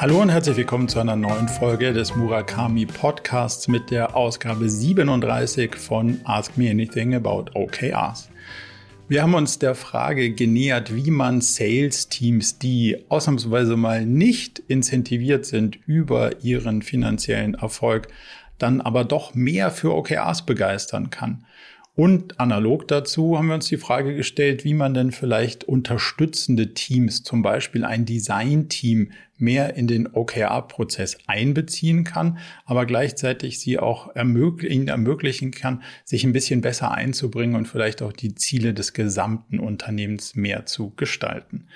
Hallo und herzlich willkommen zu einer neuen Folge des Murakami Podcasts mit der Ausgabe 37 von Ask Me Anything About OKRs. Wir haben uns der Frage genähert, wie man Sales-Teams, die ausnahmsweise mal nicht incentiviert sind über ihren finanziellen Erfolg, dann aber doch mehr für OKRs begeistern kann. Und analog dazu haben wir uns die Frage gestellt, wie man denn vielleicht unterstützende Teams, zum Beispiel ein Design-Team, mehr in den OKR-Prozess einbeziehen kann, aber gleichzeitig sie auch ermög ihnen ermöglichen kann, sich ein bisschen besser einzubringen und vielleicht auch die Ziele des gesamten Unternehmens mehr zu gestalten.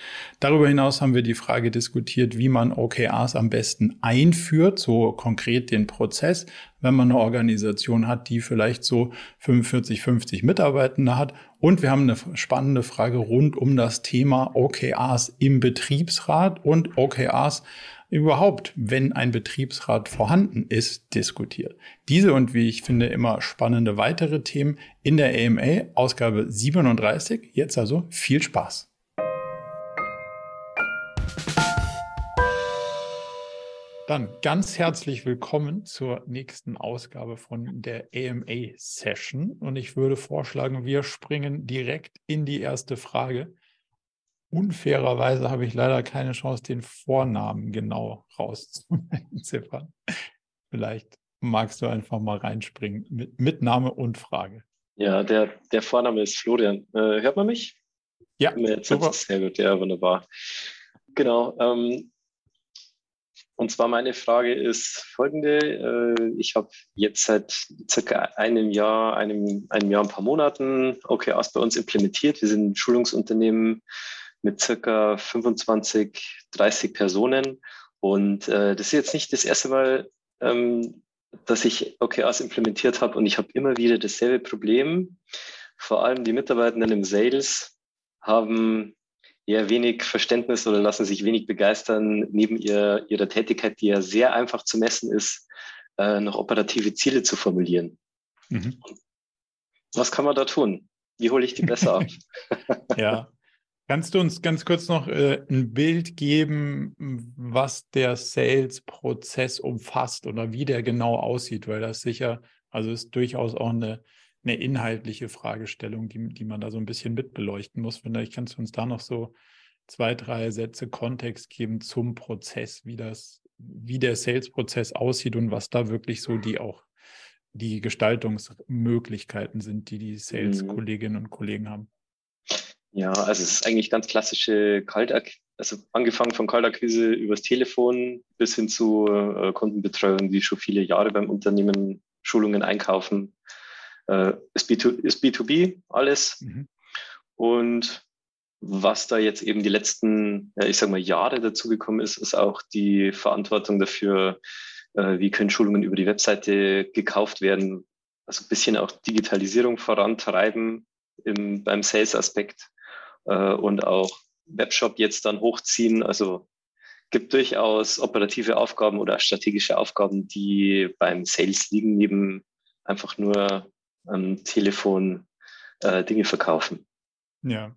Darüber hinaus haben wir die Frage diskutiert, wie man OKRs am besten einführt, so konkret den Prozess, wenn man eine Organisation hat, die vielleicht so 45, 50 Mitarbeitende hat und wir haben eine spannende Frage rund um das Thema OKRs im Betriebsrat und OKRs überhaupt, wenn ein Betriebsrat vorhanden ist, diskutiert. Diese und wie ich finde immer spannende weitere Themen in der AMA Ausgabe 37. Jetzt also viel Spaß. Dann ganz herzlich willkommen zur nächsten Ausgabe von der AMA Session. Und ich würde vorschlagen, wir springen direkt in die erste Frage. Unfairerweise habe ich leider keine Chance, den Vornamen genau rauszuziffern. Vielleicht magst du einfach mal reinspringen mit, mit Name und Frage. Ja, der, der Vorname ist Florian. Äh, hört man mich? Ja, super. Sehr gut, ja, wunderbar. Genau. Ähm, und zwar meine Frage ist folgende. Äh, ich habe jetzt seit circa einem Jahr, einem, einem Jahr, ein paar Monaten OKRs bei uns implementiert. Wir sind ein Schulungsunternehmen mit circa 25, 30 Personen. Und äh, das ist jetzt nicht das erste Mal, ähm, dass ich OKRs implementiert habe. Und ich habe immer wieder dasselbe Problem. Vor allem die Mitarbeitenden im Sales haben eher wenig Verständnis oder lassen sich wenig begeistern, neben ihr, ihrer Tätigkeit, die ja sehr einfach zu messen ist, äh, noch operative Ziele zu formulieren. Mhm. Was kann man da tun? Wie hole ich die besser ab? ja. Kannst du uns ganz kurz noch äh, ein Bild geben, was der Sales-Prozess umfasst oder wie der genau aussieht? Weil das sicher, also ist durchaus auch eine eine inhaltliche Fragestellung, die, die man da so ein bisschen mitbeleuchten muss. Vielleicht kannst du uns da noch so zwei, drei Sätze Kontext geben zum Prozess, wie das, wie der Sales-Prozess aussieht und was da wirklich so die auch die Gestaltungsmöglichkeiten sind, die die Sales-Kolleginnen und Kollegen haben. Ja, also es ist eigentlich ganz klassische Kaltakquise, also angefangen von Kaltakquise übers Telefon bis hin zu äh, Kundenbetreuung, die schon viele Jahre beim Unternehmen Schulungen einkaufen, äh, ist, B2, ist B2B alles. Mhm. Und was da jetzt eben die letzten, ja, ich sag mal, Jahre dazugekommen ist, ist auch die Verantwortung dafür, äh, wie können Schulungen über die Webseite gekauft werden. Also ein bisschen auch Digitalisierung vorantreiben im, beim Sales-Aspekt äh, und auch Webshop jetzt dann hochziehen. Also gibt durchaus operative Aufgaben oder strategische Aufgaben, die beim Sales liegen, neben einfach nur am Telefon äh, Dinge verkaufen. Ja.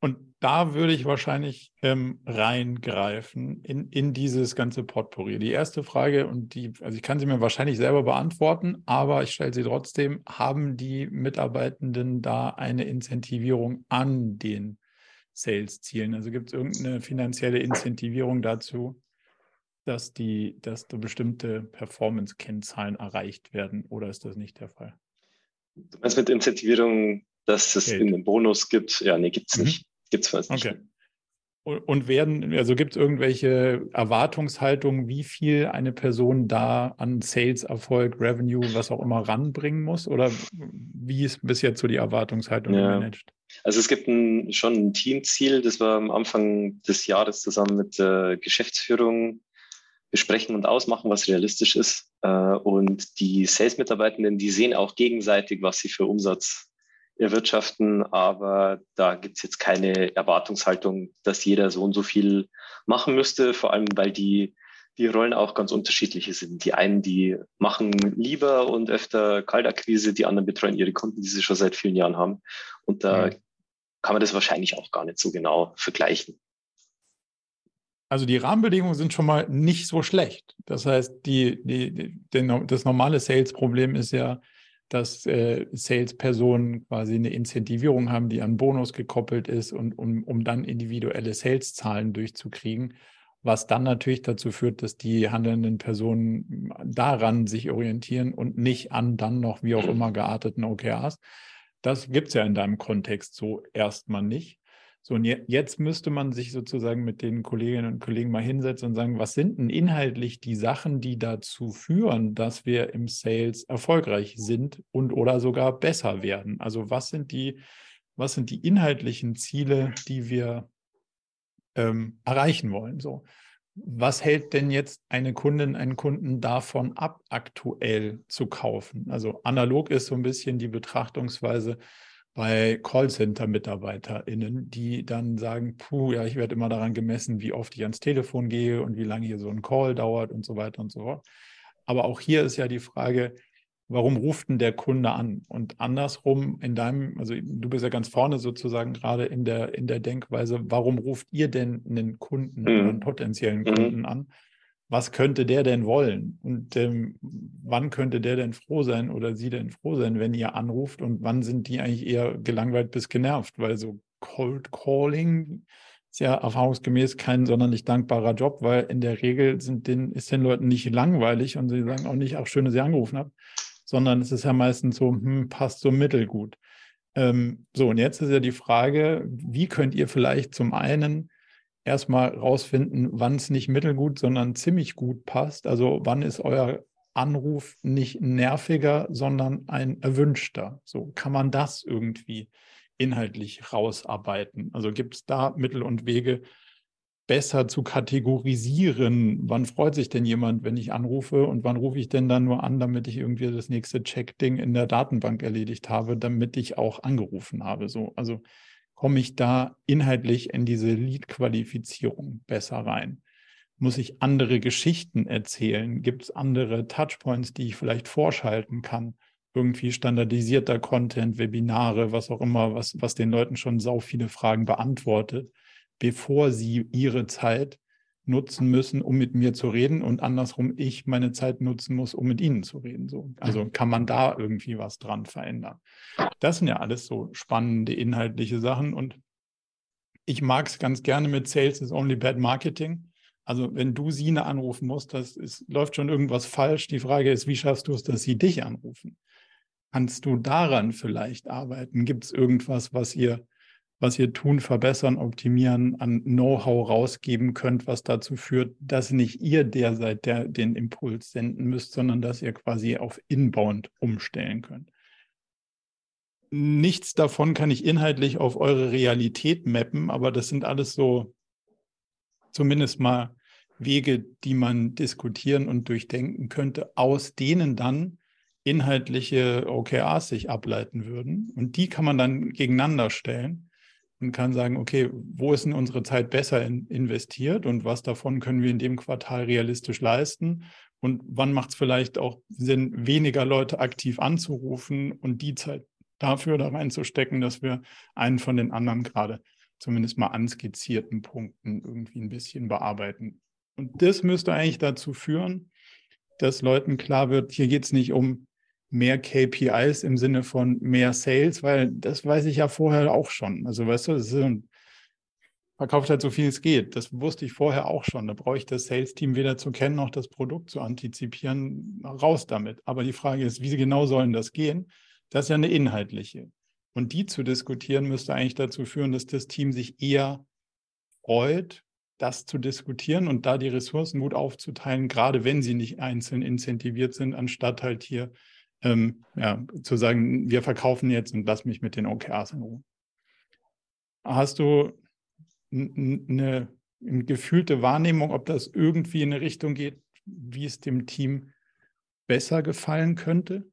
Und da würde ich wahrscheinlich ähm, reingreifen in, in dieses ganze Potpourri. Die erste Frage, und die, also ich kann sie mir wahrscheinlich selber beantworten, aber ich stelle sie trotzdem, haben die Mitarbeitenden da eine Incentivierung an den Sales-Zielen? Also gibt es irgendeine finanzielle Incentivierung dazu, dass die, dass da bestimmte Performance-Kennzahlen erreicht werden oder ist das nicht der Fall? Du meinst mit Incentivierung, dass es einen Bonus gibt? Ja, nee, gibt es mhm. nicht. Gibt es fast nicht. Okay. Und werden, also gibt es irgendwelche Erwartungshaltungen, wie viel eine Person da an Sales-Erfolg, Revenue, was auch immer ranbringen muss? Oder wie ist bis jetzt so die Erwartungshaltung ja. gemanagt? Also es gibt ein, schon ein Teamziel, das wir am Anfang des Jahres zusammen mit der Geschäftsführung besprechen und ausmachen, was realistisch ist. Äh, und die Sales-Mitarbeitenden, die sehen auch gegenseitig, was sie für Umsatz erwirtschaften, aber da gibt es jetzt keine Erwartungshaltung, dass jeder so und so viel machen müsste, vor allem weil die, die Rollen auch ganz unterschiedliche sind. Die einen, die machen lieber und öfter Kaltakquise, die anderen betreuen ihre Kunden, die sie schon seit vielen Jahren haben. Und da mhm. kann man das wahrscheinlich auch gar nicht so genau vergleichen. Also die Rahmenbedingungen sind schon mal nicht so schlecht. Das heißt, die, die, die das normale Sales-Problem ist ja, dass äh, Sales-Personen quasi eine Incentivierung haben, die an Bonus gekoppelt ist und um, um dann individuelle Sales-Zahlen durchzukriegen, was dann natürlich dazu führt, dass die handelnden Personen daran sich orientieren und nicht an dann noch wie auch immer gearteten OKRs. Das gibt es ja in deinem Kontext so erstmal nicht. So, und jetzt müsste man sich sozusagen mit den Kolleginnen und Kollegen mal hinsetzen und sagen, was sind denn inhaltlich die Sachen, die dazu führen, dass wir im Sales erfolgreich sind und oder sogar besser werden? Also was sind die, was sind die inhaltlichen Ziele, die wir ähm, erreichen wollen? So, was hält denn jetzt eine Kundin, einen Kunden davon ab, aktuell zu kaufen? Also analog ist so ein bisschen die Betrachtungsweise, bei Callcenter-MitarbeiterInnen, die dann sagen, puh, ja, ich werde immer daran gemessen, wie oft ich ans Telefon gehe und wie lange hier so ein Call dauert und so weiter und so fort. Aber auch hier ist ja die Frage, warum ruft denn der Kunde an? Und andersrum in deinem, also du bist ja ganz vorne sozusagen gerade in der, in der Denkweise, warum ruft ihr denn einen Kunden mhm. einen potenziellen mhm. Kunden an? Was könnte der denn wollen? Und ähm, wann könnte der denn froh sein oder sie denn froh sein, wenn ihr anruft? Und wann sind die eigentlich eher gelangweilt bis genervt? Weil so Cold Calling ist ja erfahrungsgemäß kein sonderlich dankbarer Job, weil in der Regel sind den, ist den Leuten nicht langweilig und sie sagen auch nicht, auch schön, dass ihr angerufen habt, sondern es ist ja meistens so, hm, passt so mittelgut. Ähm, so, und jetzt ist ja die Frage, wie könnt ihr vielleicht zum einen erstmal rausfinden, wann es nicht mittelgut, sondern ziemlich gut passt. Also wann ist euer Anruf nicht nerviger, sondern ein erwünschter. So kann man das irgendwie inhaltlich rausarbeiten. Also gibt es da Mittel und Wege, besser zu kategorisieren, wann freut sich denn jemand, wenn ich anrufe und wann rufe ich denn dann nur an, damit ich irgendwie das nächste Check-Ding in der Datenbank erledigt habe, damit ich auch angerufen habe. So, also komme ich da inhaltlich in diese Lead-Qualifizierung besser rein? Muss ich andere Geschichten erzählen? Gibt es andere Touchpoints, die ich vielleicht vorschalten kann? Irgendwie standardisierter Content, Webinare, was auch immer, was, was den Leuten schon sau viele Fragen beantwortet, bevor sie ihre Zeit nutzen müssen, um mit mir zu reden und andersrum ich meine Zeit nutzen muss, um mit ihnen zu reden. So. Also kann man da irgendwie was dran verändern. Das sind ja alles so spannende inhaltliche Sachen und ich mag es ganz gerne mit Sales is only bad marketing. Also wenn du Sine anrufen musst, das ist, läuft schon irgendwas falsch. Die Frage ist, wie schaffst du es, dass sie dich anrufen? Kannst du daran vielleicht arbeiten? Gibt es irgendwas, was ihr was ihr tun, verbessern, optimieren, an Know-how rausgeben könnt, was dazu führt, dass nicht ihr der seid, der den Impuls senden müsst, sondern dass ihr quasi auf Inbound umstellen könnt. Nichts davon kann ich inhaltlich auf eure Realität mappen, aber das sind alles so zumindest mal Wege, die man diskutieren und durchdenken könnte, aus denen dann inhaltliche OKRs sich ableiten würden. Und die kann man dann gegeneinander stellen und kann sagen, okay, wo ist denn unsere Zeit besser in, investiert und was davon können wir in dem Quartal realistisch leisten und wann macht es vielleicht auch Sinn, weniger Leute aktiv anzurufen und die Zeit dafür da reinzustecken, dass wir einen von den anderen gerade zumindest mal anskizzierten Punkten irgendwie ein bisschen bearbeiten. Und das müsste eigentlich dazu führen, dass Leuten klar wird, hier geht es nicht um mehr KPIs im Sinne von mehr Sales, weil das weiß ich ja vorher auch schon. Also weißt du, es ist, verkauft halt so viel es geht. Das wusste ich vorher auch schon. Da brauche ich das Sales-Team weder zu kennen noch das Produkt zu antizipieren. Raus damit. Aber die Frage ist, wie genau sollen das gehen? Das ist ja eine inhaltliche. Und die zu diskutieren müsste eigentlich dazu führen, dass das Team sich eher freut, das zu diskutieren und da die Ressourcen gut aufzuteilen, gerade wenn sie nicht einzeln incentiviert sind, anstatt halt hier ähm, ja, zu sagen, wir verkaufen jetzt und lass mich mit den OKRs in Ruhe. Hast du eine, eine gefühlte Wahrnehmung, ob das irgendwie in eine Richtung geht, wie es dem Team besser gefallen könnte?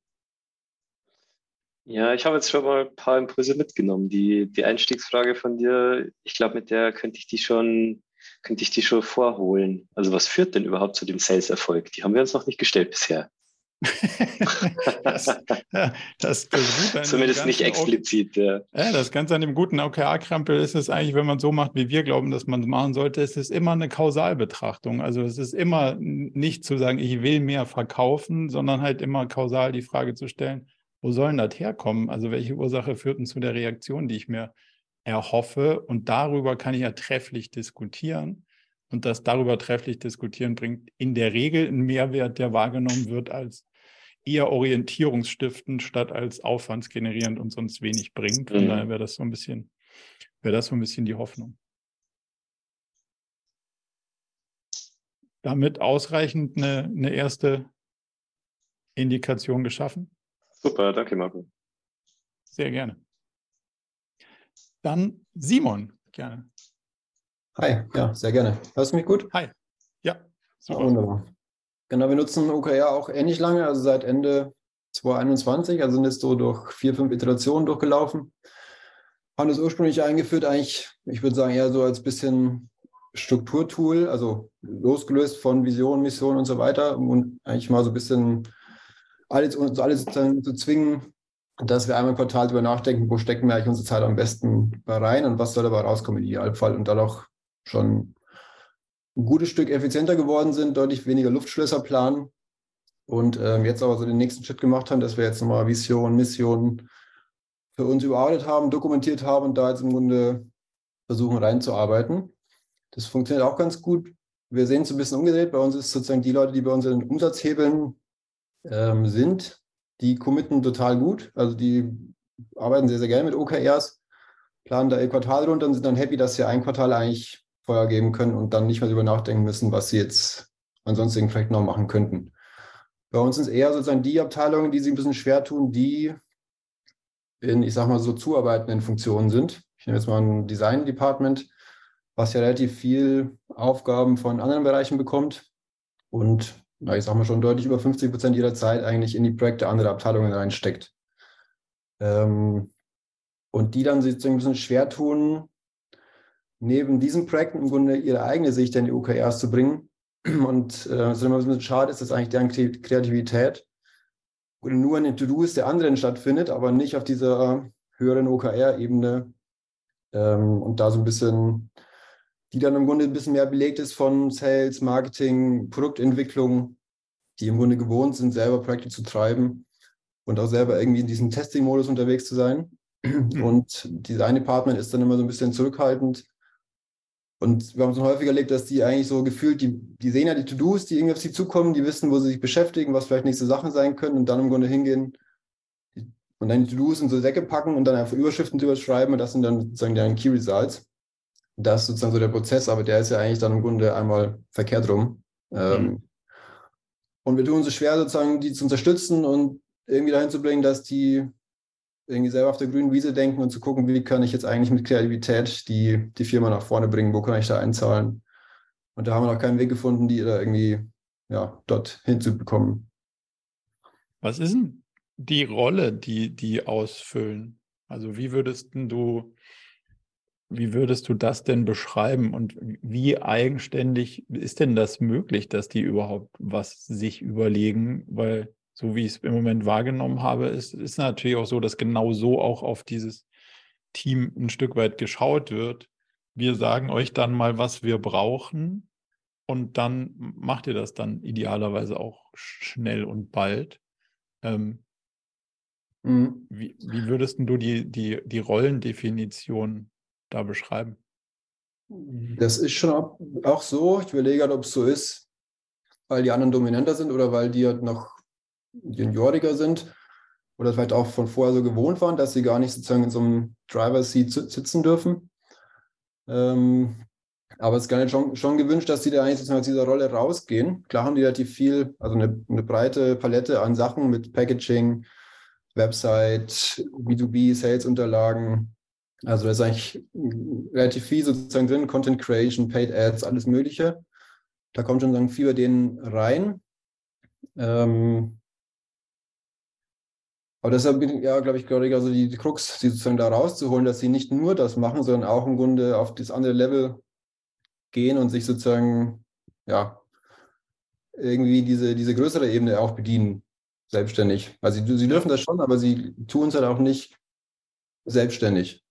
Ja, ich habe jetzt schon mal ein paar Impulse mitgenommen. Die, die Einstiegsfrage von dir, ich glaube, mit der könnte ich die schon, könnte ich die schon vorholen. Also was führt denn überhaupt zu dem Sales-Erfolg? Die haben wir uns noch nicht gestellt bisher. das, das, das Zumindest nicht explizit. Ja. ja. das Ganze an dem guten OKR-Krampel ist es eigentlich, wenn man so macht, wie wir glauben, dass man es machen sollte, es ist immer eine Kausalbetrachtung. Also es ist immer nicht zu sagen, ich will mehr verkaufen, sondern halt immer kausal die Frage zu stellen, wo soll denn das herkommen? Also welche Ursache führt denn zu der Reaktion, die ich mir erhoffe? Und darüber kann ich ja trefflich diskutieren. Und das darüber trefflich diskutieren bringt in der Regel einen Mehrwert, der wahrgenommen wird als eher orientierungsstiftend statt als aufwandsgenerierend und sonst wenig bringt. Von mhm. daher wäre das so ein bisschen, wäre das so ein bisschen die Hoffnung. Damit ausreichend eine, eine erste Indikation geschaffen. Super, danke Marco. Sehr gerne. Dann Simon, gerne. Hi, ja, sehr gerne. Hörst du mich gut? Hi. Ja, super. Ja, wunderbar. Genau, wir nutzen OKR auch ähnlich lange, also seit Ende 2021, also sind jetzt so durch vier, fünf Iterationen durchgelaufen. Haben das ursprünglich eingeführt, eigentlich, ich würde sagen, eher so als bisschen Strukturtool, also losgelöst von Vision, Mission und so weiter, und eigentlich mal so ein bisschen alles, alles zu zwingen, dass wir einmal im Quartal darüber nachdenken, wo stecken wir eigentlich unsere Zeit am besten rein und was soll dabei rauskommen im Idealfall und dadurch schon ein gutes Stück effizienter geworden sind, deutlich weniger Luftschlösser planen und ähm, jetzt aber so den nächsten Schritt gemacht haben, dass wir jetzt nochmal Vision, Mission für uns überarbeitet haben, dokumentiert haben und da jetzt im Grunde versuchen reinzuarbeiten. Das funktioniert auch ganz gut. Wir sehen es ein bisschen umgedreht. Bei uns ist sozusagen die Leute, die bei uns in den Umsatzhebeln ähm, sind, die committen total gut. Also die arbeiten sehr, sehr gerne mit OKRs, planen da ihr Quartal runter und sind dann happy, dass sie ein Quartal eigentlich Feuer geben können und dann nicht mehr darüber nachdenken müssen, was sie jetzt ansonsten vielleicht noch machen könnten. Bei uns sind es eher sozusagen die Abteilungen, die sich ein bisschen schwer tun, die in, ich sag mal, so zuarbeitenden Funktionen sind. Ich nehme jetzt mal ein Design Department, was ja relativ viel Aufgaben von anderen Bereichen bekommt und, na, ich sag mal, schon deutlich über 50 Prozent ihrer Zeit eigentlich in die Projekte anderer Abteilungen reinsteckt. Ähm, und die dann sich ein bisschen schwer tun, neben diesen Projekten im Grunde ihre eigene Sicht in die OKRs zu bringen. Und äh, was immer ein bisschen schade ist, dass eigentlich deren Kreativität oder nur in den To-Dos der anderen stattfindet, aber nicht auf dieser höheren OKR-Ebene. Ähm, und da so ein bisschen, die dann im Grunde ein bisschen mehr belegt ist von Sales, Marketing, Produktentwicklung, die im Grunde gewohnt sind, selber Projekte zu treiben und auch selber irgendwie in diesem Testing-Modus unterwegs zu sein. Mhm. Und Design Department ist dann immer so ein bisschen zurückhaltend und wir haben uns häufiger erlebt, dass die eigentlich so gefühlt, die, die sehen ja die To-Dos, die irgendwie auf sie zukommen, die wissen, wo sie sich beschäftigen, was vielleicht nächste Sachen sein können und dann im Grunde hingehen und dann die To-Dos in so Säcke packen und dann einfach Überschriften drüber schreiben und das sind dann sozusagen deren Key Results. Das ist sozusagen so der Prozess, aber der ist ja eigentlich dann im Grunde einmal verkehrt rum. Ähm, mhm. und wir tun uns so schwer, sozusagen die zu unterstützen und irgendwie dahin zu bringen, dass die irgendwie selber auf der grünen Wiese denken und zu gucken, wie kann ich jetzt eigentlich mit Kreativität die, die Firma nach vorne bringen, wo kann ich da einzahlen. Und da haben wir noch keinen Weg gefunden, die da irgendwie ja, dort hinzubekommen. Was ist denn die Rolle, die die ausfüllen? Also wie würdest du, wie würdest du das denn beschreiben und wie eigenständig ist denn das möglich, dass die überhaupt was sich überlegen? Weil so wie ich es im Moment wahrgenommen habe, ist, ist natürlich auch so, dass genau so auch auf dieses Team ein Stück weit geschaut wird. Wir sagen euch dann mal, was wir brauchen und dann macht ihr das dann idealerweise auch schnell und bald. Ähm, mhm. wie, wie würdest du die, die, die Rollendefinition da beschreiben? Das ist schon auch so. Ich überlege halt, ob es so ist, weil die anderen dominanter sind oder weil die halt noch Junioriger sind oder vielleicht auch von vorher so gewohnt waren, dass sie gar nicht sozusagen in so einem Driver-Seat sitzen dürfen. Ähm, aber es ist gar nicht schon, schon gewünscht, dass sie da eigentlich sozusagen aus dieser Rolle rausgehen. Klar haben die relativ viel, also eine, eine breite Palette an Sachen mit Packaging, Website, B2B, Sales-Unterlagen. Also da ist eigentlich relativ viel sozusagen drin, Content Creation, Paid Ads, alles Mögliche. Da kommt schon viel bei denen rein. Ähm, aber deshalb bin ich, ja, glaube ich, glaube also die, die Krux, sie sozusagen da rauszuholen, dass sie nicht nur das machen, sondern auch im Grunde auf das andere Level gehen und sich sozusagen, ja, irgendwie diese, diese größere Ebene auch bedienen. selbstständig. Also sie, sie dürfen das schon, aber sie tun es halt auch nicht selbstständig.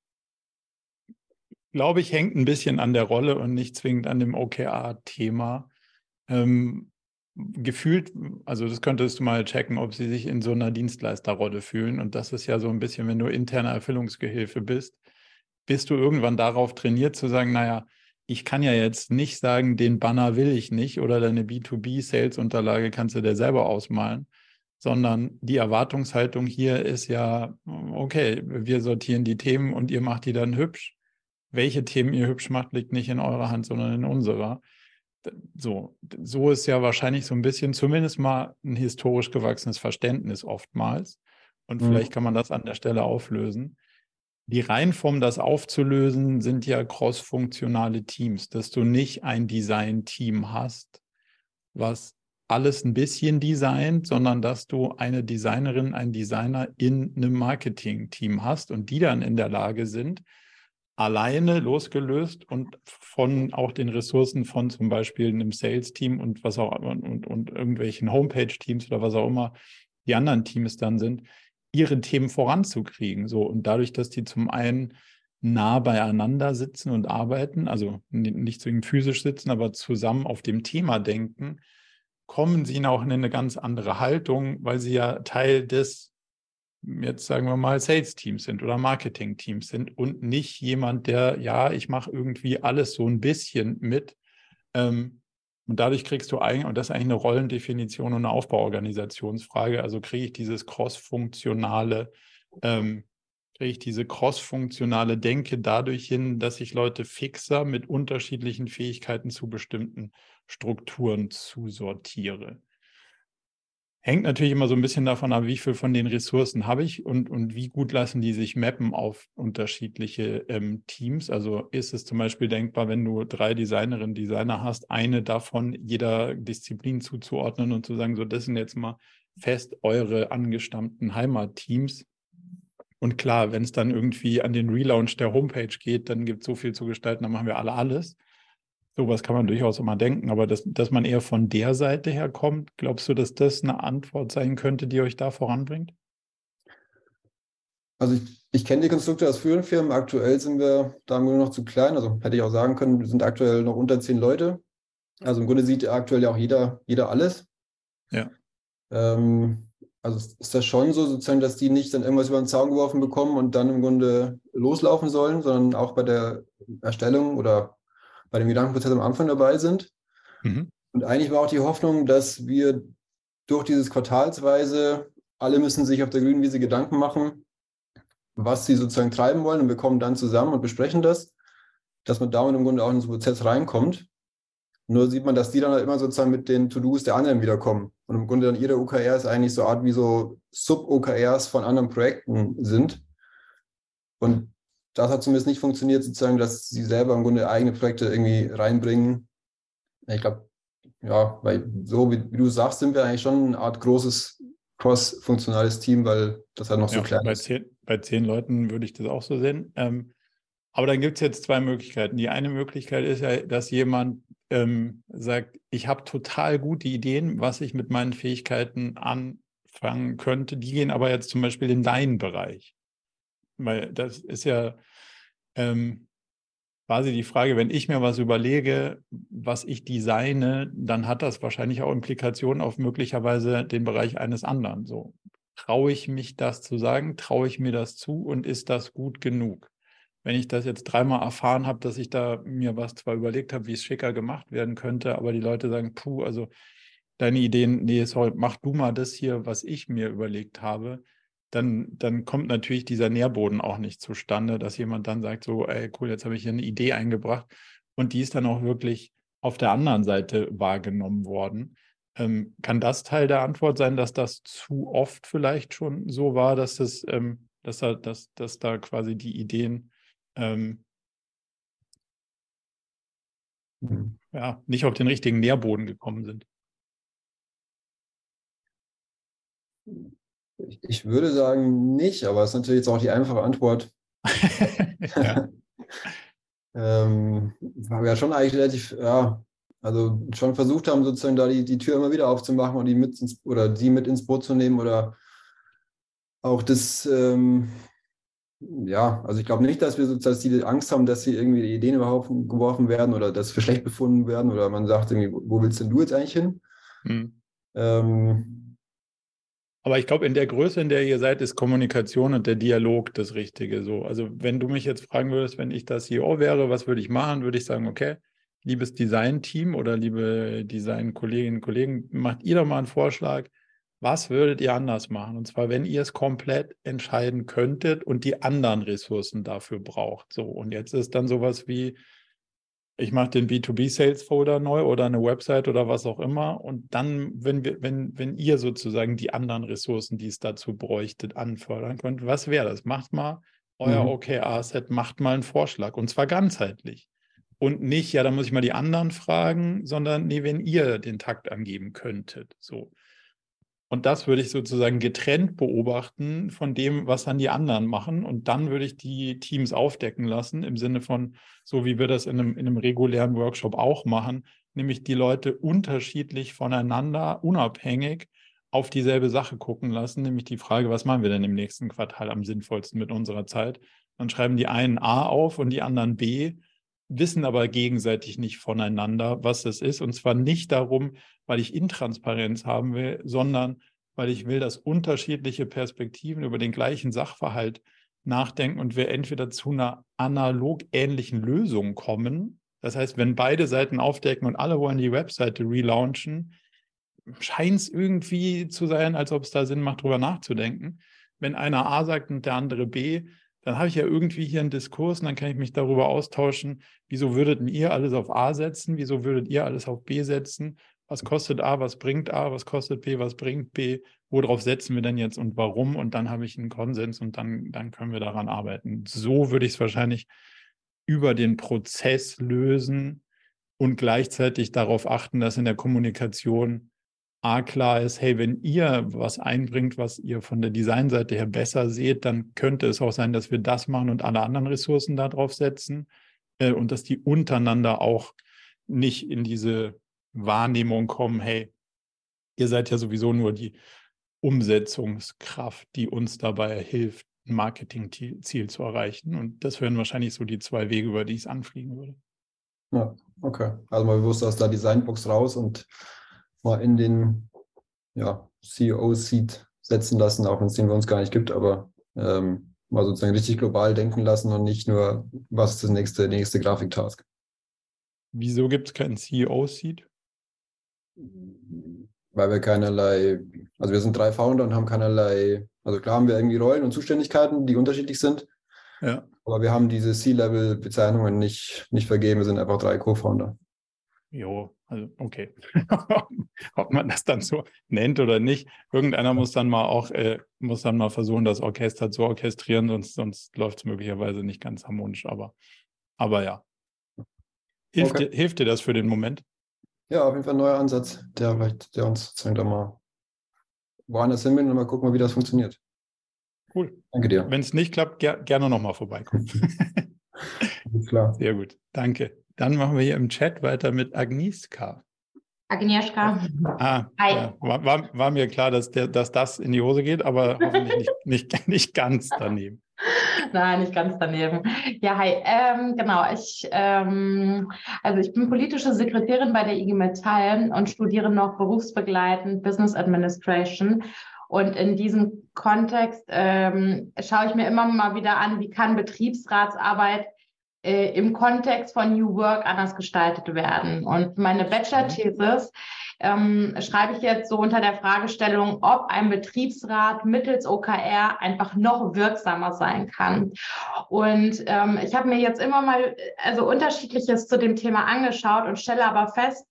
Glaube ich, hängt ein bisschen an der Rolle und nicht zwingend an dem OKR-Thema. Ähm, gefühlt, also das könntest du mal checken, ob sie sich in so einer Dienstleisterrolle fühlen. Und das ist ja so ein bisschen, wenn du interner Erfüllungsgehilfe bist, bist du irgendwann darauf trainiert zu sagen, naja, ich kann ja jetzt nicht sagen, den Banner will ich nicht oder deine B2B-Sales-Unterlage kannst du dir selber ausmalen, sondern die Erwartungshaltung hier ist ja, okay, wir sortieren die Themen und ihr macht die dann hübsch. Welche Themen ihr hübsch macht, liegt nicht in eurer Hand, sondern in unserer. So, so ist ja wahrscheinlich so ein bisschen zumindest mal ein historisch gewachsenes Verständnis oftmals. Und mhm. vielleicht kann man das an der Stelle auflösen. Die Reihenform, das aufzulösen, sind ja cross-funktionale Teams, dass du nicht ein Design-Team hast, was alles ein bisschen designt, sondern dass du eine Designerin, einen Designer in einem Marketing-Team hast und die dann in der Lage sind, alleine losgelöst und von auch den Ressourcen von zum Beispiel einem Sales-Team und was auch und, und, und irgendwelchen Homepage-Teams oder was auch immer die anderen Teams dann sind, ihre Themen voranzukriegen. So, und dadurch, dass die zum einen nah beieinander sitzen und arbeiten, also nicht zwingend physisch sitzen, aber zusammen auf dem Thema denken, kommen sie auch in eine ganz andere Haltung, weil sie ja Teil des, jetzt sagen wir mal, Sales-Teams sind oder Marketing-Teams sind und nicht jemand, der, ja, ich mache irgendwie alles so ein bisschen mit, ähm, und dadurch kriegst du eigentlich, und das ist eigentlich eine Rollendefinition und eine Aufbauorganisationsfrage, also kriege ich dieses cross-funktionale, ähm, kriege ich diese cross-funktionale Denke dadurch hin, dass ich Leute fixer mit unterschiedlichen Fähigkeiten zu bestimmten Strukturen zusortiere. Hängt natürlich immer so ein bisschen davon ab, wie viel von den Ressourcen habe ich und, und wie gut lassen die sich mappen auf unterschiedliche ähm, Teams. Also ist es zum Beispiel denkbar, wenn du drei Designerinnen, Designer hast, eine davon jeder Disziplin zuzuordnen und zu sagen, so, das sind jetzt mal fest eure angestammten Heimatteams. Und klar, wenn es dann irgendwie an den Relaunch der Homepage geht, dann gibt es so viel zu gestalten, dann machen wir alle alles. Sowas kann man durchaus immer denken, aber dass, dass man eher von der Seite her kommt, glaubst du, dass das eine Antwort sein könnte, die euch da voranbringt? Also ich, ich kenne die Konstrukte aus früheren Firmen. Aktuell sind wir da nur noch zu klein. Also hätte ich auch sagen können, wir sind aktuell noch unter zehn Leute. Also im Grunde sieht aktuell ja auch jeder, jeder alles. Ja. Ähm, also ist das schon so, sozusagen, dass die nicht dann irgendwas über den Zaun geworfen bekommen und dann im Grunde loslaufen sollen, sondern auch bei der Erstellung oder bei dem Gedankenprozess am Anfang dabei sind. Mhm. Und eigentlich war auch die Hoffnung, dass wir durch dieses Quartalsweise, alle müssen sich auf der grünen Wiese Gedanken machen, was sie sozusagen treiben wollen und wir kommen dann zusammen und besprechen das, dass man damit im Grunde auch in den Prozess reinkommt. Nur sieht man, dass die dann halt immer sozusagen mit den To-Dos der anderen wiederkommen. Und im Grunde dann ihre OKRs eigentlich so Art wie so Sub-OKRs von anderen Projekten sind. Und das hat zumindest nicht funktioniert, sozusagen, dass sie selber im Grunde eigene Projekte irgendwie reinbringen. Ich glaube, ja, weil so wie, du sagst, sind wir eigentlich schon eine Art großes cross-funktionales Team, weil das halt noch ja, so klein bei ist. Zehn, bei zehn Leuten würde ich das auch so sehen. Ähm, aber dann gibt es jetzt zwei Möglichkeiten. Die eine Möglichkeit ist ja, dass jemand ähm, sagt, ich habe total gute Ideen, was ich mit meinen Fähigkeiten anfangen könnte. Die gehen aber jetzt zum Beispiel in deinen Bereich. Weil das ist ja ähm, quasi die Frage, wenn ich mir was überlege, was ich designe, dann hat das wahrscheinlich auch Implikationen auf möglicherweise den Bereich eines anderen. So, traue ich mich das zu sagen? Traue ich mir das zu und ist das gut genug? Wenn ich das jetzt dreimal erfahren habe, dass ich da mir was zwar überlegt habe, wie es schicker gemacht werden könnte, aber die Leute sagen, puh, also deine Ideen, nee, sorry, mach du mal das hier, was ich mir überlegt habe, dann, dann kommt natürlich dieser Nährboden auch nicht zustande, dass jemand dann sagt, so, ey, cool, jetzt habe ich hier eine Idee eingebracht und die ist dann auch wirklich auf der anderen Seite wahrgenommen worden. Ähm, kann das Teil der Antwort sein, dass das zu oft vielleicht schon so war, dass das, ähm, dass, da, dass, dass da quasi die Ideen ähm, mhm. ja, nicht auf den richtigen Nährboden gekommen sind? Ich würde sagen nicht, aber es ist natürlich jetzt auch die einfache Antwort. ähm, war ja schon eigentlich relativ, ja, Also schon versucht haben, sozusagen da die, die Tür immer wieder aufzumachen und die mit ins, oder die mit ins Boot zu nehmen oder auch das, ähm, ja, also ich glaube nicht, dass wir sozusagen die Angst haben, dass sie irgendwie Ideen überhaupt geworfen werden oder dass wir schlecht befunden werden oder man sagt irgendwie, wo willst denn du jetzt eigentlich hin? Hm. Ähm, aber ich glaube, in der Größe, in der ihr seid, ist Kommunikation und der Dialog das Richtige. So, also wenn du mich jetzt fragen würdest, wenn ich das CEO wäre, was würde ich machen, würde ich sagen, okay, liebes Design-Team oder liebe Design-Kolleginnen und Kollegen, macht ihr doch mal einen Vorschlag, was würdet ihr anders machen? Und zwar, wenn ihr es komplett entscheiden könntet und die anderen Ressourcen dafür braucht. So, und jetzt ist dann sowas wie, ich mache den B2B-Sales-Folder neu oder eine Website oder was auch immer. Und dann, wenn wir, wenn, wenn ihr sozusagen die anderen Ressourcen, die es dazu bräuchtet, anfordern könnt, was wäre das? Macht mal euer mhm. OKR-Set, macht mal einen Vorschlag und zwar ganzheitlich. Und nicht, ja, da muss ich mal die anderen fragen, sondern nee, wenn ihr den Takt angeben könntet. So. Und das würde ich sozusagen getrennt beobachten von dem, was dann die anderen machen. Und dann würde ich die Teams aufdecken lassen, im Sinne von, so wie wir das in einem, in einem regulären Workshop auch machen, nämlich die Leute unterschiedlich voneinander, unabhängig auf dieselbe Sache gucken lassen, nämlich die Frage, was machen wir denn im nächsten Quartal am sinnvollsten mit unserer Zeit? Dann schreiben die einen A auf und die anderen B wissen aber gegenseitig nicht voneinander, was das ist. Und zwar nicht darum, weil ich Intransparenz haben will, sondern weil ich will, dass unterschiedliche Perspektiven über den gleichen Sachverhalt nachdenken und wir entweder zu einer analog ähnlichen Lösung kommen. Das heißt, wenn beide Seiten aufdecken und alle wollen die Webseite relaunchen, scheint es irgendwie zu sein, als ob es da Sinn macht, darüber nachzudenken. Wenn einer A sagt und der andere B, dann habe ich ja irgendwie hier einen Diskurs und dann kann ich mich darüber austauschen, wieso würdet ihr alles auf A setzen, wieso würdet ihr alles auf B setzen, was kostet A, was bringt A, was kostet B, was bringt B, worauf setzen wir denn jetzt und warum? Und dann habe ich einen Konsens und dann, dann können wir daran arbeiten. So würde ich es wahrscheinlich über den Prozess lösen und gleichzeitig darauf achten, dass in der Kommunikation A klar ist, hey, wenn ihr was einbringt, was ihr von der Designseite her besser seht, dann könnte es auch sein, dass wir das machen und alle anderen Ressourcen darauf setzen äh, und dass die untereinander auch nicht in diese Wahrnehmung kommen, hey, ihr seid ja sowieso nur die Umsetzungskraft, die uns dabei hilft, ein Marketingziel zu erreichen. Und das wären wahrscheinlich so die zwei Wege, über die ich es anfliegen würde. Ja, okay. Also mal bewusst aus der Designbox raus und mal in den ja, CEO-Seat setzen lassen, auch wenn es den bei uns gar nicht gibt, aber ähm, mal sozusagen richtig global denken lassen und nicht nur, was ist das nächste, nächste Grafiktask. Wieso gibt es keinen CEO-Seat? Weil wir keinerlei, also wir sind drei Founder und haben keinerlei, also klar haben wir irgendwie Rollen und Zuständigkeiten, die unterschiedlich sind. Ja. Aber wir haben diese C-Level-Bezeichnungen nicht, nicht vergeben, wir sind einfach drei Co-Founder. Jo, also okay. Ob man das dann so nennt oder nicht. Irgendeiner muss dann mal auch, äh, muss dann mal versuchen, das Orchester zu orchestrieren, sonst, sonst läuft es möglicherweise nicht ganz harmonisch, aber, aber ja. Hilft, okay. dir, hilft dir das für den Moment? Ja, auf jeden Fall ein neuer Ansatz, der vielleicht, der uns sozusagen da mal woanders hin will und mal gucken, wie das funktioniert. Cool. Danke dir. Wenn es nicht klappt, ger gerne nochmal vorbeikommen. klar. Sehr gut. Danke. Dann machen wir hier im Chat weiter mit Agnieszka. Agnieszka. Ah, Hi. Ja, war, war, mir klar, dass, der, dass das in die Hose geht, aber hoffentlich nicht, nicht, nicht ganz daneben. Nein, nicht ganz daneben. Ja, hi. Ähm, genau, ich, ähm, also ich bin politische Sekretärin bei der IG Metall und studiere noch berufsbegleitend Business Administration. Und in diesem Kontext ähm, schaue ich mir immer mal wieder an, wie kann Betriebsratsarbeit äh, im Kontext von New Work anders gestaltet werden. Und meine Bachelor-Thesis ähm, schreibe ich jetzt so unter der Fragestellung, ob ein Betriebsrat mittels OKR einfach noch wirksamer sein kann. Und ähm, ich habe mir jetzt immer mal also unterschiedliches zu dem Thema angeschaut und stelle aber fest,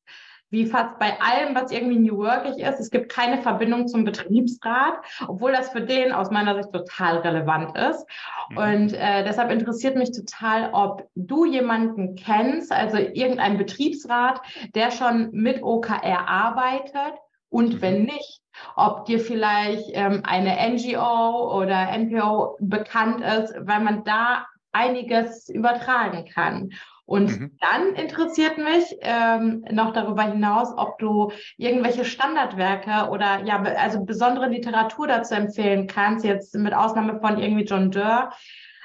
wie fast bei allem, was irgendwie New Workig ist. Es gibt keine Verbindung zum Betriebsrat, obwohl das für den aus meiner Sicht total relevant ist. Mhm. Und äh, deshalb interessiert mich total, ob du jemanden kennst, also irgendeinen Betriebsrat, der schon mit OKR arbeitet und mhm. wenn nicht, ob dir vielleicht ähm, eine NGO oder NPO bekannt ist, weil man da einiges übertragen kann. Und mhm. dann interessiert mich ähm, noch darüber hinaus, ob du irgendwelche Standardwerke oder ja, also besondere Literatur dazu empfehlen kannst, jetzt mit Ausnahme von irgendwie John Durr,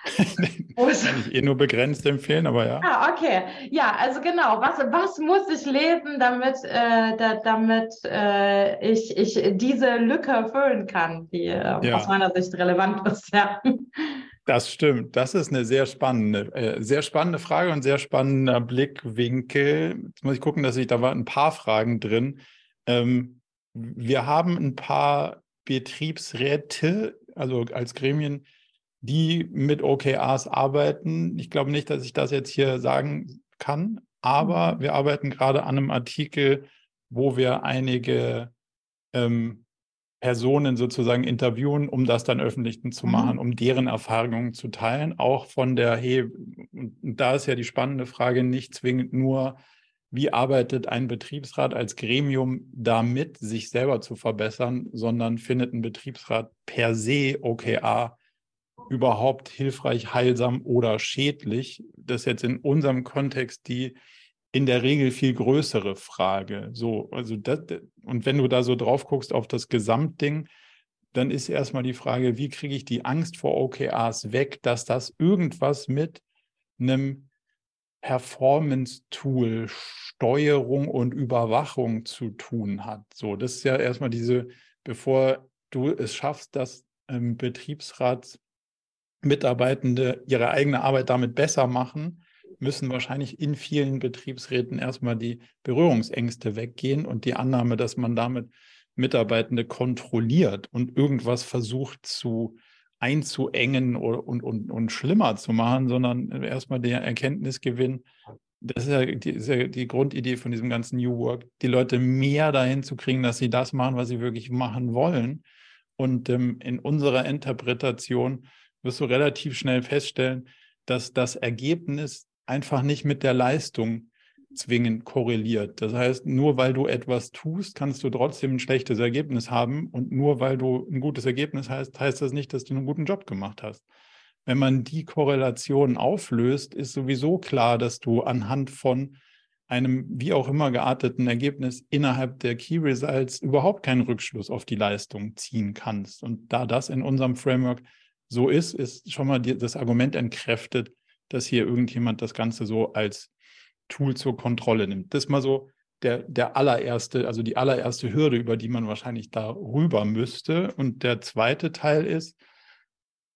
Kann ich eh nur begrenzt empfehlen, aber ja. Ah, okay. Ja, also genau. Was, was muss ich lesen, damit, äh, da, damit äh, ich, ich diese Lücke füllen kann, die äh, ja. aus meiner Sicht relevant ist? Ja. Das stimmt. Das ist eine sehr spannende, äh, sehr spannende Frage und sehr spannender Blickwinkel. Jetzt muss ich gucken, dass ich da war ein paar Fragen drin. Ähm, wir haben ein paar Betriebsräte, also als Gremien, die mit OKRs arbeiten. Ich glaube nicht, dass ich das jetzt hier sagen kann, aber mhm. wir arbeiten gerade an einem Artikel, wo wir einige ähm, Personen sozusagen interviewen, um das dann öffentlich zu mhm. machen, mhm. um deren Erfahrungen zu teilen. Auch von der, hey, und da ist ja die spannende Frage, nicht zwingend nur, wie arbeitet ein Betriebsrat als Gremium damit, sich selber zu verbessern, sondern findet ein Betriebsrat per se OKR überhaupt hilfreich, heilsam oder schädlich? Das ist jetzt in unserem Kontext die in der Regel viel größere Frage. So, also das, und wenn du da so drauf guckst auf das Gesamtding, dann ist erstmal die Frage, wie kriege ich die Angst vor OKRs weg, dass das irgendwas mit einem Performance-Tool, Steuerung und Überwachung zu tun hat. So, das ist ja erstmal diese, bevor du es schaffst, dass ähm, Betriebsrat Mitarbeitende ihre eigene Arbeit damit besser machen, müssen wahrscheinlich in vielen Betriebsräten erstmal die Berührungsängste weggehen und die Annahme, dass man damit Mitarbeitende kontrolliert und irgendwas versucht zu einzuengen und, und, und, schlimmer zu machen, sondern erstmal der Erkenntnisgewinn. Das ist ja, die, ist ja die Grundidee von diesem ganzen New Work, die Leute mehr dahin zu kriegen, dass sie das machen, was sie wirklich machen wollen. Und ähm, in unserer Interpretation wirst du relativ schnell feststellen, dass das Ergebnis einfach nicht mit der Leistung zwingend korreliert. Das heißt, nur weil du etwas tust, kannst du trotzdem ein schlechtes Ergebnis haben. Und nur weil du ein gutes Ergebnis hast, heißt das nicht, dass du einen guten Job gemacht hast. Wenn man die Korrelation auflöst, ist sowieso klar, dass du anhand von einem wie auch immer gearteten Ergebnis innerhalb der Key Results überhaupt keinen Rückschluss auf die Leistung ziehen kannst. Und da das in unserem Framework so ist, ist schon mal das Argument entkräftet, dass hier irgendjemand das Ganze so als Tool zur Kontrolle nimmt. Das ist mal so der, der allererste, also die allererste Hürde, über die man wahrscheinlich darüber müsste. Und der zweite Teil ist,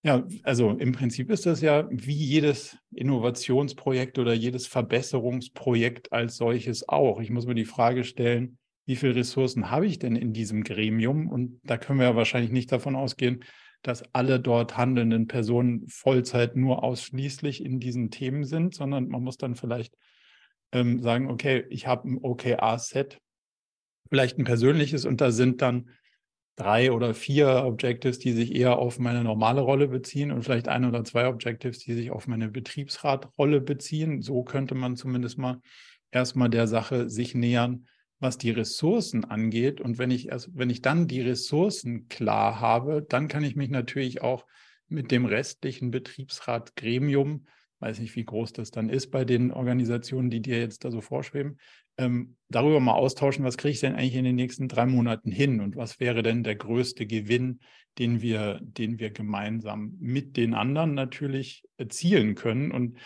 ja, also im Prinzip ist das ja wie jedes Innovationsprojekt oder jedes Verbesserungsprojekt als solches auch. Ich muss mir die Frage stellen, wie viele Ressourcen habe ich denn in diesem Gremium? Und da können wir ja wahrscheinlich nicht davon ausgehen, dass alle dort handelnden Personen Vollzeit nur ausschließlich in diesen Themen sind, sondern man muss dann vielleicht ähm, sagen, okay, ich habe ein OKR-Set, vielleicht ein persönliches und da sind dann drei oder vier Objectives, die sich eher auf meine normale Rolle beziehen und vielleicht ein oder zwei Objectives, die sich auf meine Betriebsratrolle beziehen. So könnte man zumindest mal erstmal der Sache sich nähern, was die Ressourcen angeht. Und wenn ich erst, wenn ich dann die Ressourcen klar habe, dann kann ich mich natürlich auch mit dem restlichen Betriebsratgremium, weiß nicht, wie groß das dann ist bei den Organisationen, die dir jetzt da so vorschweben, ähm, darüber mal austauschen, was kriege ich denn eigentlich in den nächsten drei Monaten hin und was wäre denn der größte Gewinn, den wir, den wir gemeinsam mit den anderen natürlich erzielen können. Und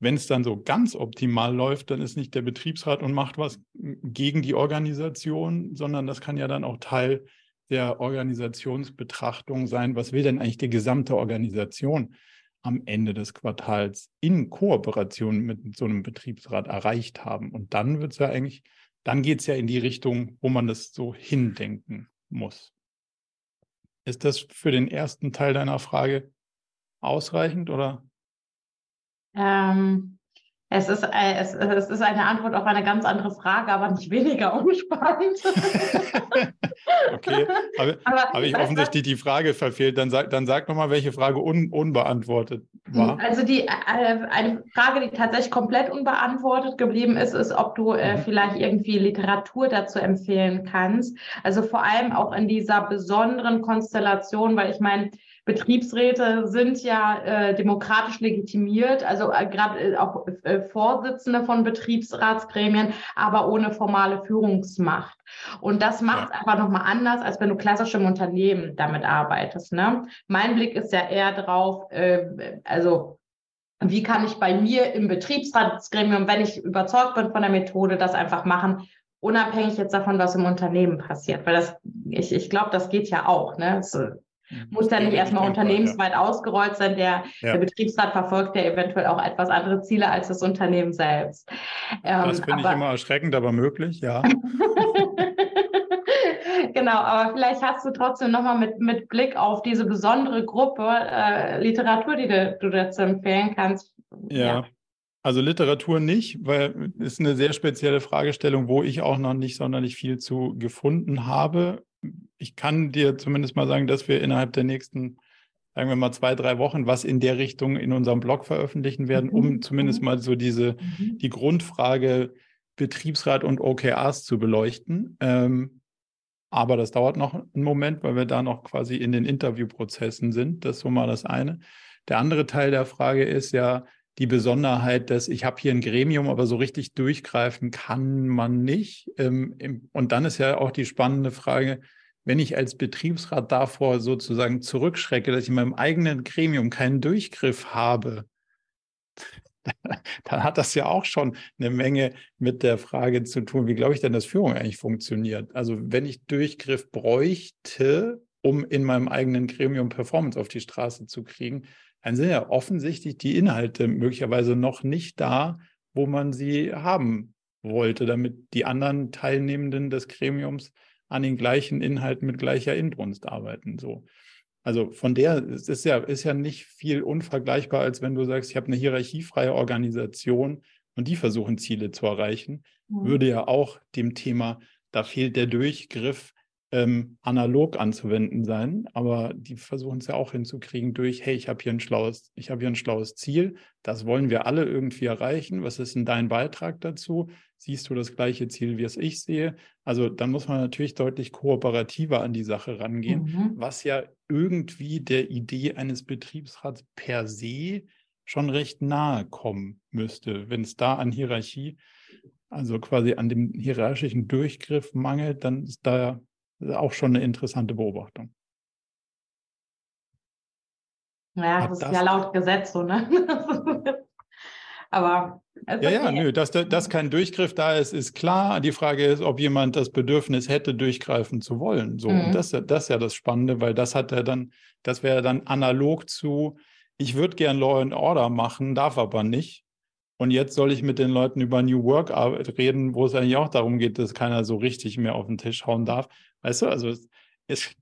wenn es dann so ganz optimal läuft, dann ist nicht der Betriebsrat und macht was gegen die Organisation, sondern das kann ja dann auch Teil der Organisationsbetrachtung sein. Was will denn eigentlich die gesamte Organisation am Ende des Quartals in Kooperation mit so einem Betriebsrat erreicht haben? Und dann wird es ja eigentlich, dann geht es ja in die Richtung, wo man das so hindenken muss. Ist das für den ersten Teil deiner Frage ausreichend oder? Ähm, es ist, äh, es, es ist eine Antwort auf eine ganz andere Frage, aber nicht weniger unspannend. okay, habe, habe ich offensichtlich die Frage verfehlt. Dann sag, dann sag nochmal, welche Frage un, unbeantwortet war. Also die, äh, eine Frage, die tatsächlich komplett unbeantwortet geblieben ist, ist, ob du äh, mhm. vielleicht irgendwie Literatur dazu empfehlen kannst. Also vor allem auch in dieser besonderen Konstellation, weil ich meine, Betriebsräte sind ja äh, demokratisch legitimiert, also äh, gerade äh, auch äh, Vorsitzende von Betriebsratsgremien, aber ohne formale Führungsmacht. Und das macht es einfach nochmal anders, als wenn du klassisch im Unternehmen damit arbeitest. Ne? Mein Blick ist ja eher drauf, äh, also wie kann ich bei mir im Betriebsratsgremium, wenn ich überzeugt bin von der Methode, das einfach machen, unabhängig jetzt davon, was im Unternehmen passiert. Weil das, ich, ich glaube, das geht ja auch. Ne? Mhm. Muss ja nicht erstmal unternehmensweit ja. ausgerollt sein. Der, ja. der Betriebsrat verfolgt ja eventuell auch etwas andere Ziele als das Unternehmen selbst. Ähm, das finde ich immer erschreckend, aber möglich, ja. genau, aber vielleicht hast du trotzdem nochmal mit, mit Blick auf diese besondere Gruppe äh, Literatur, die du, du dazu empfehlen kannst. Ja. ja. Also Literatur nicht, weil es ist eine sehr spezielle Fragestellung, wo ich auch noch nicht sonderlich viel zu gefunden habe. Ich kann dir zumindest mal sagen, dass wir innerhalb der nächsten, sagen wir mal, zwei, drei Wochen was in der Richtung in unserem Blog veröffentlichen werden, um mhm. zumindest mhm. mal so diese, mhm. die Grundfrage Betriebsrat und OKRs zu beleuchten. Ähm, aber das dauert noch einen Moment, weil wir da noch quasi in den Interviewprozessen sind. Das ist so mal das eine. Der andere Teil der Frage ist ja die Besonderheit, dass ich habe hier ein Gremium, aber so richtig durchgreifen kann man nicht. Ähm, und dann ist ja auch die spannende Frage, wenn ich als Betriebsrat davor sozusagen zurückschrecke, dass ich in meinem eigenen Gremium keinen Durchgriff habe, dann hat das ja auch schon eine Menge mit der Frage zu tun, wie glaube ich denn, dass Führung eigentlich funktioniert. Also wenn ich Durchgriff bräuchte, um in meinem eigenen Gremium Performance auf die Straße zu kriegen, dann sind ja offensichtlich die Inhalte möglicherweise noch nicht da, wo man sie haben wollte, damit die anderen Teilnehmenden des Gremiums an den gleichen Inhalten mit gleicher Inbrunst arbeiten. So. Also von der es ist ja, ist ja nicht viel unvergleichbar, als wenn du sagst, ich habe eine hierarchiefreie Organisation und die versuchen Ziele zu erreichen, mhm. würde ja auch dem Thema, da fehlt der Durchgriff, ähm, analog anzuwenden sein, aber die versuchen es ja auch hinzukriegen durch, hey, ich habe hier ein schlaues, ich habe hier ein schlaues Ziel, das wollen wir alle irgendwie erreichen. Was ist denn dein Beitrag dazu? Siehst du das gleiche Ziel, wie es ich sehe? Also dann muss man natürlich deutlich kooperativer an die Sache rangehen, mhm. was ja irgendwie der Idee eines Betriebsrats per se schon recht nahe kommen müsste, wenn es da an Hierarchie, also quasi an dem hierarchischen Durchgriff mangelt, dann ist da auch schon eine interessante Beobachtung. Ja, das, das ist ja laut Gesetz so, ne? Aber. Ja, ja, nö, dass, dass kein Durchgriff da ist, ist klar. Die Frage ist, ob jemand das Bedürfnis hätte, durchgreifen zu wollen. So, mhm. und das, das ist ja das Spannende, weil das hat er dann, das wäre dann analog zu, ich würde gern Law and Order machen, darf aber nicht. Und jetzt soll ich mit den Leuten über New Work reden, wo es eigentlich auch darum geht, dass keiner so richtig mehr auf den Tisch hauen darf. Weißt du, also es,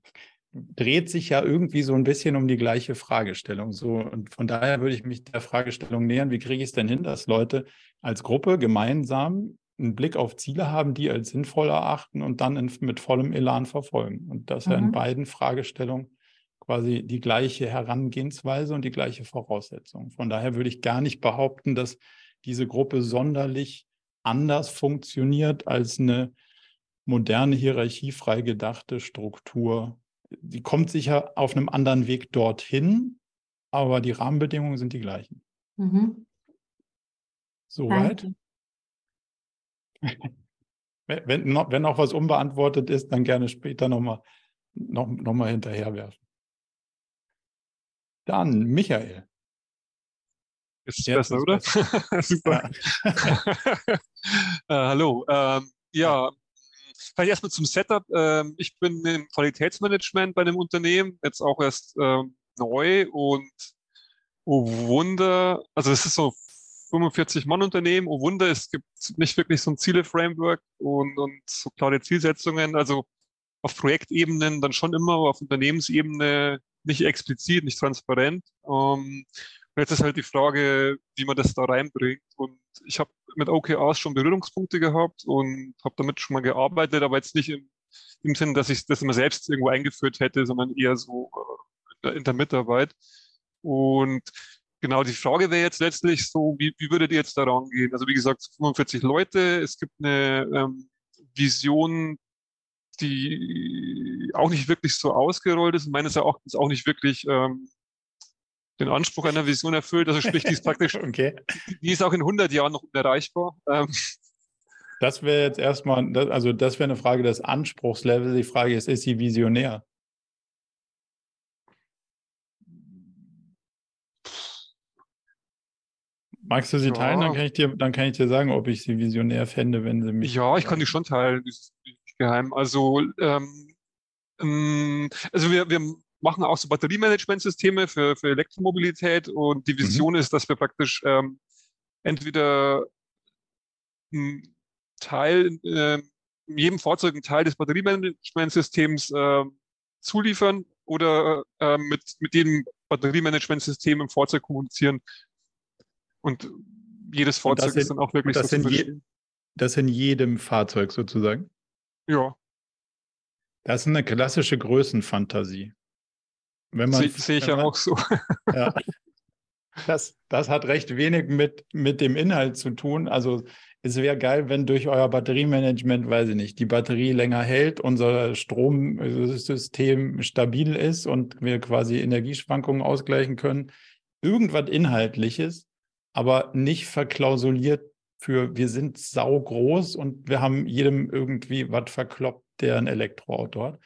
dreht sich ja irgendwie so ein bisschen um die gleiche Fragestellung. So, und von daher würde ich mich der Fragestellung nähern, wie kriege ich es denn hin, dass Leute als Gruppe gemeinsam einen Blick auf Ziele haben, die als sinnvoll erachten und dann in, mit vollem Elan verfolgen. Und das mhm. ja in mhm. beiden Fragestellungen quasi die gleiche Herangehensweise und die gleiche Voraussetzung. Von daher würde ich gar nicht behaupten, dass diese Gruppe sonderlich anders funktioniert als eine moderne, hierarchiefrei gedachte Struktur. Die kommt sicher auf einem anderen Weg dorthin, aber die Rahmenbedingungen sind die gleichen. Mhm. Soweit? wenn, noch, wenn noch was unbeantwortet ist, dann gerne später nochmal noch, noch mal hinterherwerfen. Dann Michael. Ist Jetzt besser, ist oder? Besser. Super. äh, hallo. Ähm, ja, Vielleicht erstmal zum Setup. Ähm, ich bin im Qualitätsmanagement bei einem Unternehmen, jetzt auch erst ähm, neu und oh Wunder, also es ist so 45 Mann Unternehmen, oh Wunder, es gibt nicht wirklich so ein Ziele-Framework und, und so klare Zielsetzungen, also auf Projektebenen dann schon immer, aber auf Unternehmensebene nicht explizit, nicht transparent. Ähm, jetzt ist halt die Frage, wie man das da reinbringt. Und ich habe mit OKRs schon Berührungspunkte gehabt und habe damit schon mal gearbeitet, aber jetzt nicht im, im Sinne, dass ich das immer selbst irgendwo eingeführt hätte, sondern eher so äh, in der Mitarbeit. Und genau die Frage wäre jetzt letztlich so, wie, wie würdet ihr jetzt da rangehen? Also wie gesagt, 45 Leute, es gibt eine ähm, Vision die auch nicht wirklich so ausgerollt ist meines Erachtens auch nicht wirklich ähm, den Anspruch einer Vision erfüllt. Also sprich, die ist praktisch, okay. die ist auch in 100 Jahren noch unerreichbar. Ähm, das wäre jetzt erstmal, also das wäre eine Frage des Anspruchslevels. Die Frage ist, ist sie visionär? Magst du sie ja. teilen? Dann kann, ich dir, dann kann ich dir sagen, ob ich sie visionär fände, wenn sie mich. Ja, ich kann die schon teilen. Das ist nicht geheim. Also, ähm, ähm, also wir, wir machen auch so Batteriemanagementsysteme für, für Elektromobilität und die. Vision mhm. ist, dass wir praktisch ähm, entweder ein Teil, äh, in jedem Fahrzeug einen Teil des Batteriemanagementsystems äh, zuliefern oder äh, mit, mit jedem Batteriemanagementsystem im Fahrzeug kommunizieren. Und jedes Fahrzeug in, ist dann auch wirklich das, so in je, das in jedem Fahrzeug sozusagen? Ja. Das ist eine klassische Größenfantasie. Wenn man, sehe ich ja auch so. Ja. Das, das hat recht wenig mit, mit dem Inhalt zu tun. Also es wäre geil, wenn durch euer Batteriemanagement, weiß ich nicht, die Batterie länger hält, unser Stromsystem stabil ist und wir quasi Energieschwankungen ausgleichen können. Irgendwas Inhaltliches, aber nicht verklausuliert für wir sind saugroß und wir haben jedem irgendwie was verkloppt, der ein Elektroauto hat.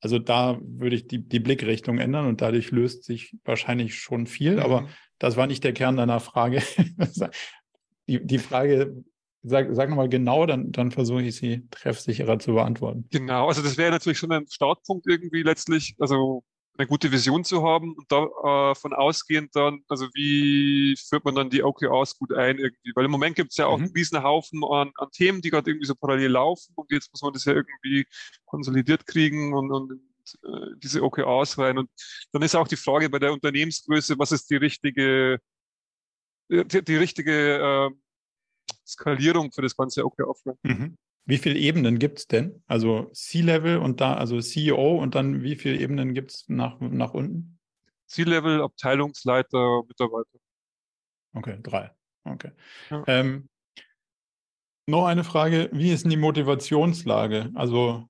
Also da würde ich die, die Blickrichtung ändern und dadurch löst sich wahrscheinlich schon viel, mhm. aber das war nicht der Kern deiner Frage. die, die Frage, sag, sag nochmal genau, dann, dann versuche ich sie treffsicherer zu beantworten. Genau, also das wäre natürlich schon ein Startpunkt irgendwie letztlich, also eine gute Vision zu haben und davon äh, ausgehend dann, also wie führt man dann die OKRs gut ein irgendwie? Weil im Moment gibt es ja auch mhm. einen riesen Haufen an, an Themen, die gerade irgendwie so parallel laufen und jetzt muss man das ja irgendwie konsolidiert kriegen und, und äh, diese OKRs rein. Und dann ist auch die Frage bei der Unternehmensgröße, was ist die richtige, die, die richtige äh, Skalierung für das ganze OKR-Offering? Mhm. Wie viele Ebenen gibt es denn? Also C-Level und da, also CEO und dann wie viele Ebenen gibt es nach, nach unten? C-Level, Abteilungsleiter, Mitarbeiter. Okay, drei. Okay. Ja. Ähm, noch eine Frage, wie ist denn die Motivationslage? Also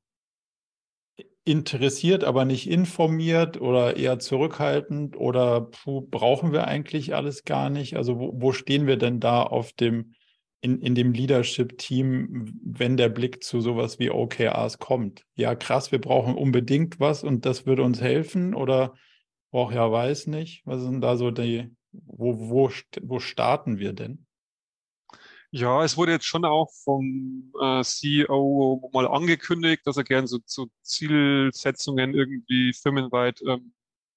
interessiert, aber nicht informiert oder eher zurückhaltend oder puh, brauchen wir eigentlich alles gar nicht? Also wo, wo stehen wir denn da auf dem in, in dem Leadership-Team, wenn der Blick zu sowas wie OKRs kommt? Ja, krass, wir brauchen unbedingt was und das würde uns helfen oder braucht ja weiß nicht. Was sind da so die, wo, wo, wo starten wir denn? Ja, es wurde jetzt schon auch vom äh, CEO mal angekündigt, dass er gern so, so Zielsetzungen irgendwie firmenweit ähm,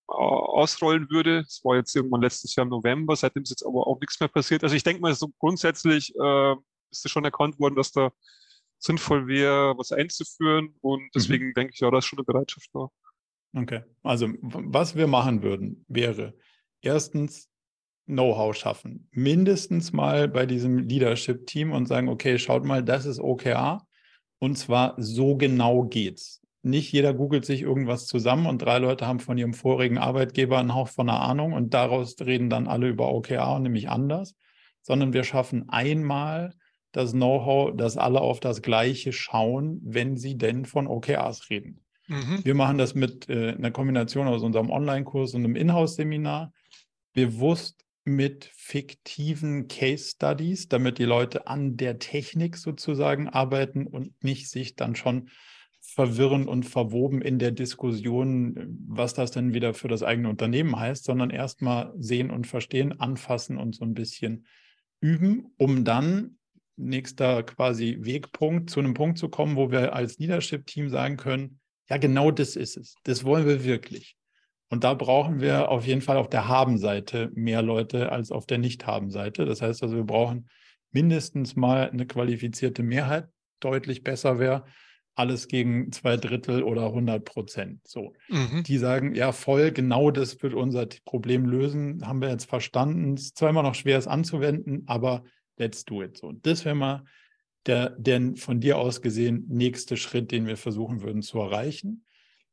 ausrollen würde. Es war jetzt irgendwann letztes Jahr im November, seitdem ist jetzt aber auch nichts mehr passiert. Also ich denke mal, so grundsätzlich äh, ist es schon erkannt worden, dass da sinnvoll wäre, was einzuführen und mhm. deswegen mhm. denke ich, ja, da ist schon eine Bereitschaft da. Okay, also was wir machen würden, wäre erstens Know-how schaffen, mindestens mal bei diesem Leadership-Team und sagen, okay, schaut mal, das ist OKR und zwar so genau geht's nicht jeder googelt sich irgendwas zusammen und drei Leute haben von ihrem vorigen Arbeitgeber einen Hauch von einer Ahnung und daraus reden dann alle über OKR und nämlich anders, sondern wir schaffen einmal das Know-how, dass alle auf das Gleiche schauen, wenn sie denn von OKRs reden. Mhm. Wir machen das mit äh, einer Kombination aus unserem Online-Kurs und einem Inhouse-Seminar, bewusst mit fiktiven Case Studies, damit die Leute an der Technik sozusagen arbeiten und nicht sich dann schon verwirrend und verwoben in der Diskussion, was das denn wieder für das eigene Unternehmen heißt, sondern erstmal sehen und verstehen, anfassen und so ein bisschen üben, um dann nächster quasi Wegpunkt zu einem Punkt zu kommen, wo wir als Leadership-Team sagen können, ja, genau das ist es. Das wollen wir wirklich. Und da brauchen wir auf jeden Fall auf der Haben-Seite mehr Leute als auf der Nicht-Haben-Seite. Das heißt also, wir brauchen mindestens mal eine qualifizierte Mehrheit. Deutlich besser wäre, alles gegen zwei Drittel oder 100 Prozent. So, mhm. die sagen, ja, voll, genau das wird unser Problem lösen. Haben wir jetzt verstanden. Es ist zwar immer noch schwer, es anzuwenden, aber let's do it. So, das wäre mal der, der von dir aus gesehen nächste Schritt, den wir versuchen würden zu erreichen.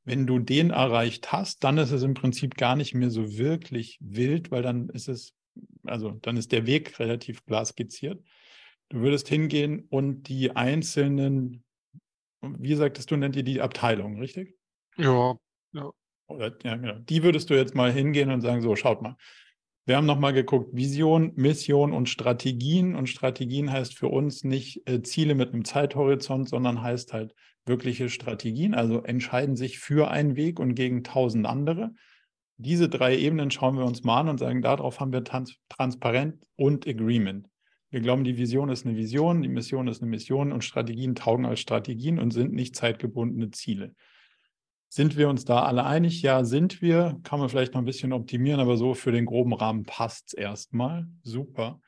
Wenn du den erreicht hast, dann ist es im Prinzip gar nicht mehr so wirklich wild, weil dann ist es, also dann ist der Weg relativ klar skizziert. Du würdest hingehen und die einzelnen wie sagtest du, nennt ihr die Abteilung, richtig? Ja, ja. Oder, ja, genau. Die würdest du jetzt mal hingehen und sagen, so, schaut mal. Wir haben nochmal geguckt, Vision, Mission und Strategien. Und Strategien heißt für uns nicht äh, Ziele mit einem Zeithorizont, sondern heißt halt wirkliche Strategien. Also entscheiden sich für einen Weg und gegen tausend andere. Diese drei Ebenen schauen wir uns mal an und sagen, darauf haben wir Trans Transparent und Agreement. Wir glauben, die Vision ist eine Vision, die Mission ist eine Mission und Strategien taugen als Strategien und sind nicht zeitgebundene Ziele. Sind wir uns da alle einig? Ja, sind wir. Kann man vielleicht noch ein bisschen optimieren, aber so für den groben Rahmen passt es erstmal. Super.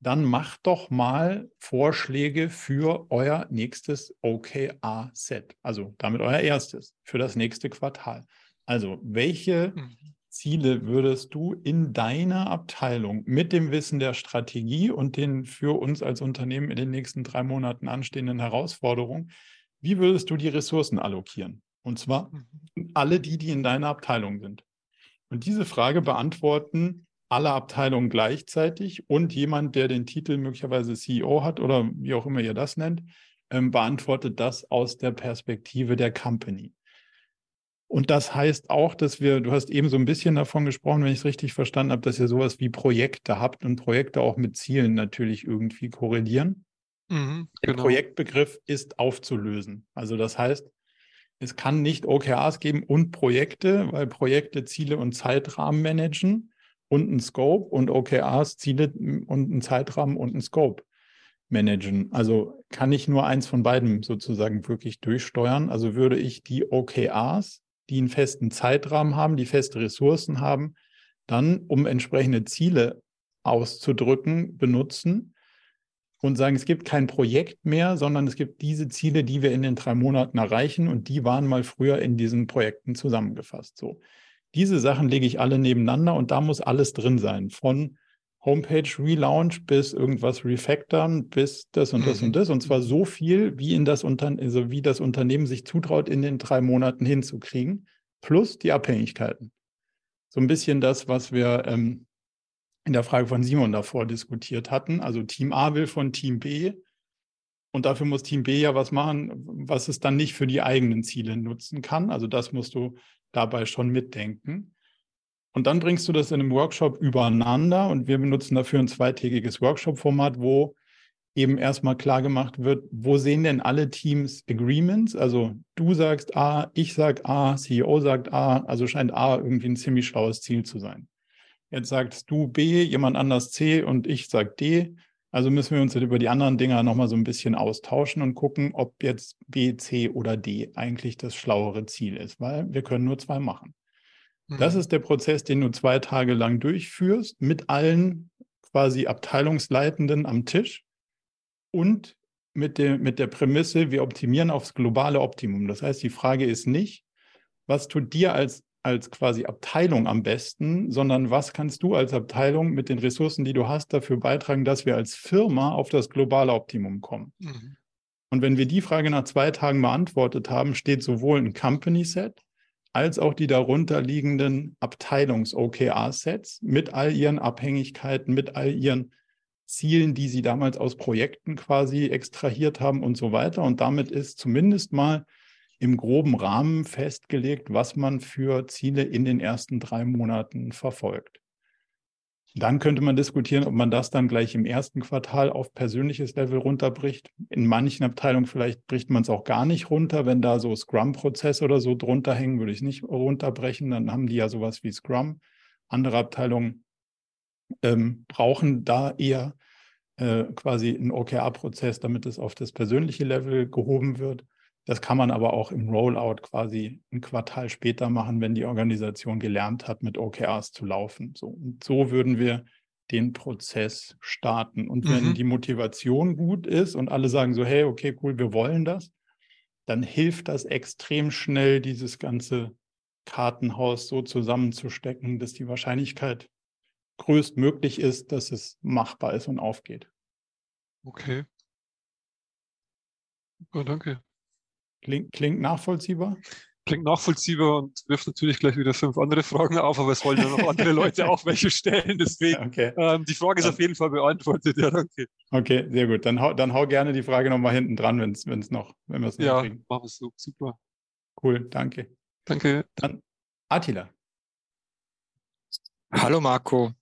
Dann macht doch mal Vorschläge für euer nächstes OKR-Set. Also damit euer erstes für das nächste Quartal. Also, welche mhm. Ziele würdest du in deiner Abteilung mit dem Wissen der Strategie und den für uns als Unternehmen in den nächsten drei Monaten anstehenden Herausforderungen, wie würdest du die Ressourcen allokieren? Und zwar mhm. alle die, die in deiner Abteilung sind. Und diese Frage beantworten alle Abteilungen gleichzeitig und jemand, der den Titel möglicherweise CEO hat oder wie auch immer ihr das nennt, ähm, beantwortet das aus der Perspektive der Company. Und das heißt auch, dass wir, du hast eben so ein bisschen davon gesprochen, wenn ich es richtig verstanden habe, dass ihr sowas wie Projekte habt und Projekte auch mit Zielen natürlich irgendwie korrelieren. Mhm, genau. Der Projektbegriff ist aufzulösen. Also das heißt, es kann nicht OKRs geben und Projekte, weil Projekte Ziele und Zeitrahmen managen und ein Scope und OKRs Ziele und einen Zeitrahmen und einen Scope managen. Also kann ich nur eins von beiden sozusagen wirklich durchsteuern. Also würde ich die OKRs die einen festen Zeitrahmen haben, die feste Ressourcen haben, dann, um entsprechende Ziele auszudrücken, benutzen und sagen, es gibt kein Projekt mehr, sondern es gibt diese Ziele, die wir in den drei Monaten erreichen und die waren mal früher in diesen Projekten zusammengefasst. So. Diese Sachen lege ich alle nebeneinander und da muss alles drin sein. Von Homepage Relaunch bis irgendwas refactoren bis das und das mhm. und das. Und zwar so viel, wie in das Unternehmen, also wie das Unternehmen sich zutraut, in den drei Monaten hinzukriegen, plus die Abhängigkeiten. So ein bisschen das, was wir ähm, in der Frage von Simon davor diskutiert hatten. Also Team A will von Team B und dafür muss Team B ja was machen, was es dann nicht für die eigenen Ziele nutzen kann. Also das musst du dabei schon mitdenken. Und dann bringst du das in einem Workshop übereinander und wir benutzen dafür ein zweitägiges Workshop-Format, wo eben erstmal klar gemacht wird, wo sehen denn alle Teams Agreements? Also du sagst A, ich sag A, CEO sagt A, also scheint A irgendwie ein ziemlich schlaues Ziel zu sein. Jetzt sagst du B, jemand anders C und ich sag D. Also müssen wir uns jetzt über die anderen Dinger nochmal so ein bisschen austauschen und gucken, ob jetzt B, C oder D eigentlich das schlauere Ziel ist, weil wir können nur zwei machen. Das mhm. ist der Prozess, den du zwei Tage lang durchführst, mit allen quasi Abteilungsleitenden am Tisch und mit der, mit der Prämisse, wir optimieren aufs globale Optimum. Das heißt, die Frage ist nicht, was tut dir als, als quasi Abteilung am besten, sondern was kannst du als Abteilung mit den Ressourcen, die du hast, dafür beitragen, dass wir als Firma auf das globale Optimum kommen. Mhm. Und wenn wir die Frage nach zwei Tagen beantwortet haben, steht sowohl ein Company Set als auch die darunterliegenden Abteilungs-OKR-Sets mit all ihren Abhängigkeiten, mit all ihren Zielen, die sie damals aus Projekten quasi extrahiert haben und so weiter. Und damit ist zumindest mal im groben Rahmen festgelegt, was man für Ziele in den ersten drei Monaten verfolgt. Dann könnte man diskutieren, ob man das dann gleich im ersten Quartal auf persönliches Level runterbricht. In manchen Abteilungen vielleicht bricht man es auch gar nicht runter. Wenn da so Scrum-Prozesse oder so drunter hängen, würde ich es nicht runterbrechen. Dann haben die ja sowas wie Scrum. Andere Abteilungen ähm, brauchen da eher äh, quasi einen OKR-Prozess, damit es auf das persönliche Level gehoben wird. Das kann man aber auch im Rollout quasi ein Quartal später machen, wenn die Organisation gelernt hat, mit OKRs zu laufen. So, und so würden wir den Prozess starten. Und wenn mhm. die Motivation gut ist und alle sagen so, hey, okay, cool, wir wollen das, dann hilft das extrem schnell, dieses ganze Kartenhaus so zusammenzustecken, dass die Wahrscheinlichkeit größtmöglich ist, dass es machbar ist und aufgeht. Okay. Oh, danke. Klingt, klingt nachvollziehbar? Klingt nachvollziehbar und wirft natürlich gleich wieder fünf andere Fragen auf, aber es wollen ja noch andere Leute auch welche stellen. Deswegen, okay. ähm, die Frage ist auf jeden Fall beantwortet. Ja, danke. Okay, sehr gut. Dann hau, dann hau gerne die Frage nochmal hinten dran, wenn es noch, wenn wir es Ja, kriegen. machen wir es so. Super. Cool, danke. Danke. Dann Attila. Hallo Marco.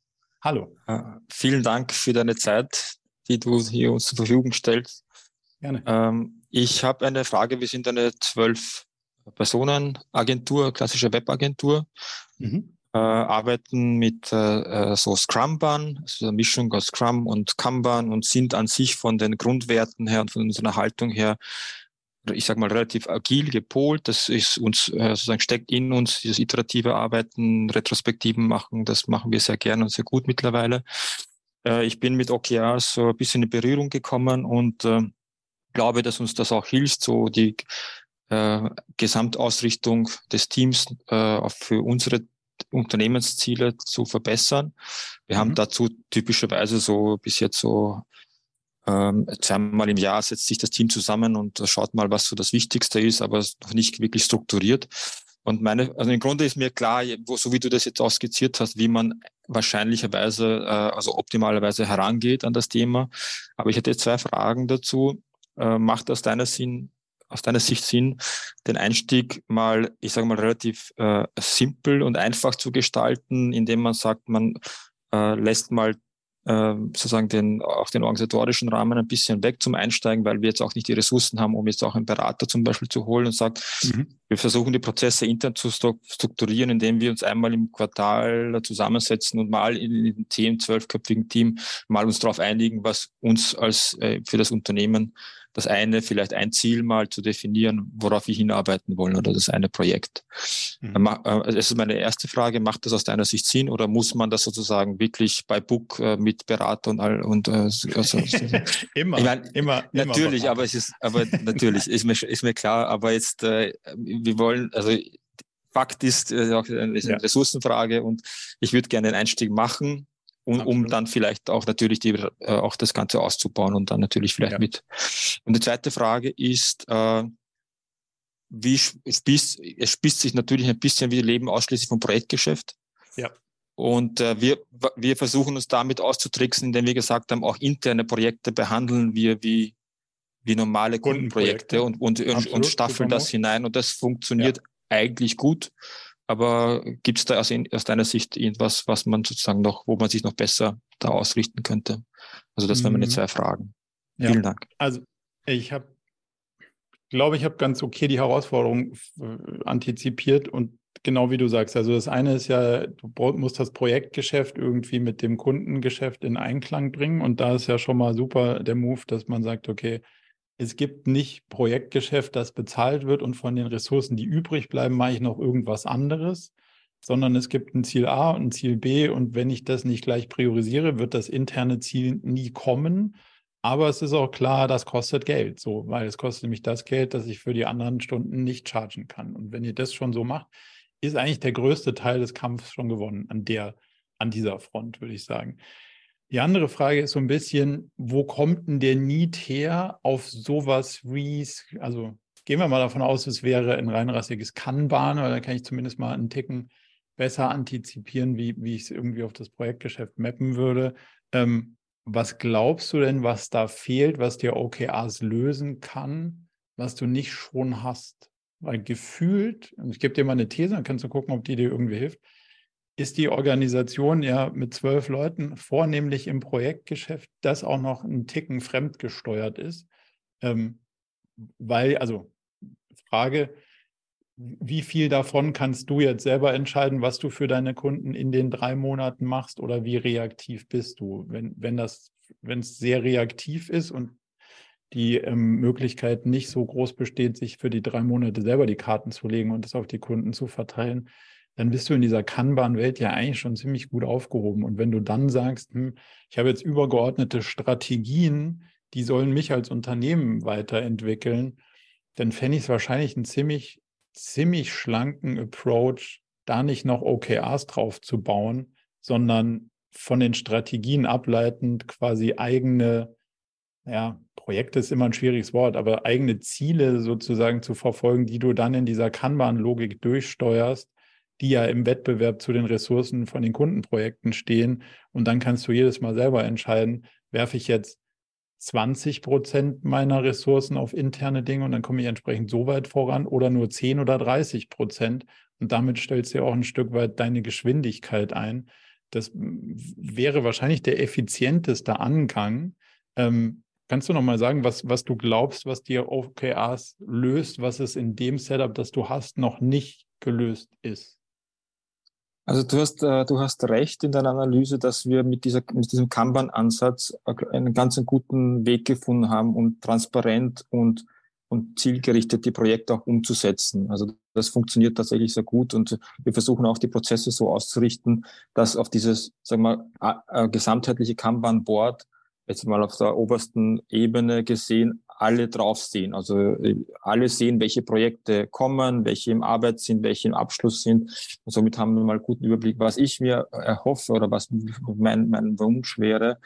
Hallo. Uh, vielen Dank für deine Zeit, die du hier uns zur Verfügung stellst. Gerne. Ähm, ich habe eine Frage. Wir sind eine zwölf Personenagentur, klassische Webagentur, mhm. äh, arbeiten mit äh, äh so Scrum-Bahn, also eine Mischung aus Scrum und Kanban und sind an sich von den Grundwerten her und von unserer Haltung her ich sag mal, relativ agil gepolt. Das ist uns äh, sozusagen steckt in uns, dieses iterative Arbeiten, Retrospektiven machen, das machen wir sehr gerne und sehr gut mittlerweile. Äh, ich bin mit OKRs so ein bisschen in Berührung gekommen und glaube, dass uns das auch hilft, so die äh, Gesamtausrichtung des Teams äh, für unsere Unternehmensziele zu verbessern. Wir mhm. haben dazu typischerweise so bis jetzt so ähm, zweimal im Jahr setzt sich das Team zusammen und schaut mal, was so das Wichtigste ist, aber noch nicht wirklich strukturiert. Und meine, also im Grunde ist mir klar, wo, so wie du das jetzt auch skizziert hast, wie man wahrscheinlicherweise, äh, also optimalerweise herangeht an das Thema. Aber ich hätte zwei Fragen dazu. Äh, macht aus deiner Sinn, aus deiner Sicht Sinn, den Einstieg mal, ich sage mal, relativ äh, simpel und einfach zu gestalten, indem man sagt, man äh, lässt mal äh, sozusagen den, auch den organisatorischen Rahmen ein bisschen weg zum Einsteigen, weil wir jetzt auch nicht die Ressourcen haben, um jetzt auch einen Berater zum Beispiel zu holen und sagt, mhm. wir versuchen die Prozesse intern zu strukturieren, indem wir uns einmal im Quartal zusammensetzen und mal in, in dem zwölfköpfigen Team, mal uns darauf einigen, was uns als äh, für das Unternehmen das eine, vielleicht ein Ziel mal zu definieren, worauf wir hinarbeiten wollen oder das eine Projekt. Mhm. Äh, das ist meine erste Frage. Macht das aus deiner Sicht Sinn oder muss man das sozusagen wirklich bei Book äh, mit Berater und all und also, immer, ich mein, immer, natürlich, immer aber es ist, aber natürlich ist mir ist mir klar. Aber jetzt wir wollen also Fakt ist, ist eine ja. Ressourcenfrage und ich würde gerne einen Einstieg machen um, um dann vielleicht auch natürlich die, äh, auch das Ganze auszubauen und dann natürlich vielleicht ja. mit. Und die zweite Frage ist, äh, wie spießt, es spießt sich natürlich ein bisschen wie Leben ausschließlich vom Projektgeschäft. Ja. Und äh, wir, wir versuchen uns damit auszutricksen, indem wir gesagt haben, auch interne Projekte behandeln wir wie, wie normale Kundenprojekte und, und, Absolut, und staffeln das hinein. Und das funktioniert ja. eigentlich gut. Aber gibt es da aus, aus, deiner Sicht irgendwas, was man sozusagen noch, wo man sich noch besser da ausrichten könnte? Also das wären meine mhm. zwei Fragen. Ja. Vielen Dank. Also ich habe, glaube ich, habe ganz okay die Herausforderung antizipiert und genau wie du sagst. Also das eine ist ja, du musst das Projektgeschäft irgendwie mit dem Kundengeschäft in Einklang bringen und da ist ja schon mal super der Move, dass man sagt, okay, es gibt nicht Projektgeschäft, das bezahlt wird und von den Ressourcen, die übrig bleiben, mache ich noch irgendwas anderes, sondern es gibt ein Ziel A und ein Ziel B und wenn ich das nicht gleich priorisiere, wird das interne Ziel nie kommen. Aber es ist auch klar, das kostet Geld, so, weil es kostet nämlich das Geld, das ich für die anderen Stunden nicht chargen kann. Und wenn ihr das schon so macht, ist eigentlich der größte Teil des Kampfes schon gewonnen an der, an dieser Front, würde ich sagen. Die andere Frage ist so ein bisschen, wo kommt denn der Need her auf sowas wie, also gehen wir mal davon aus, es wäre ein reinrassiges Kanban, oder da kann ich zumindest mal einen Ticken besser antizipieren, wie, wie ich es irgendwie auf das Projektgeschäft mappen würde. Ähm, was glaubst du denn, was da fehlt, was dir OKRs lösen kann, was du nicht schon hast? Weil gefühlt, und ich gebe dir mal eine These, dann kannst du gucken, ob die dir irgendwie hilft ist die Organisation ja mit zwölf Leuten vornehmlich im Projektgeschäft, das auch noch ein Ticken fremdgesteuert ist. Ähm, weil, also Frage, wie viel davon kannst du jetzt selber entscheiden, was du für deine Kunden in den drei Monaten machst oder wie reaktiv bist du? Wenn, wenn das, wenn es sehr reaktiv ist und die ähm, Möglichkeit nicht so groß besteht, sich für die drei Monate selber die Karten zu legen und es auf die Kunden zu verteilen, dann bist du in dieser Kanban-Welt ja eigentlich schon ziemlich gut aufgehoben. Und wenn du dann sagst, hm, ich habe jetzt übergeordnete Strategien, die sollen mich als Unternehmen weiterentwickeln, dann fände ich es wahrscheinlich einen ziemlich, ziemlich schlanken Approach, da nicht noch OKRs drauf zu bauen, sondern von den Strategien ableitend quasi eigene ja, Projekt ist immer ein schwieriges Wort, aber eigene Ziele sozusagen zu verfolgen, die du dann in dieser Kanban-Logik durchsteuerst, die ja im Wettbewerb zu den Ressourcen von den Kundenprojekten stehen. Und dann kannst du jedes Mal selber entscheiden, werfe ich jetzt 20 Prozent meiner Ressourcen auf interne Dinge und dann komme ich entsprechend so weit voran oder nur 10 oder 30 Prozent. Und damit stellst du ja auch ein Stück weit deine Geschwindigkeit ein. Das wäre wahrscheinlich der effizienteste Angang. Ähm, kannst du noch mal sagen, was, was du glaubst, was dir OKRs löst, was es in dem Setup, das du hast, noch nicht gelöst ist? Also du hast, äh, du hast recht in deiner Analyse, dass wir mit, dieser, mit diesem Kanban-Ansatz einen ganz guten Weg gefunden haben, um transparent und, und zielgerichtet die Projekte auch umzusetzen. Also das funktioniert tatsächlich sehr gut und wir versuchen auch die Prozesse so auszurichten, dass auf dieses, sagen wir, gesamtheitliche Kanban-Board jetzt mal auf der obersten Ebene gesehen, alle draufsehen. Also äh, alle sehen, welche Projekte kommen, welche im Arbeit sind, welche im Abschluss sind. Und somit haben wir mal einen guten Überblick. Was ich mir erhoffe oder was mein, mein Wunsch wäre,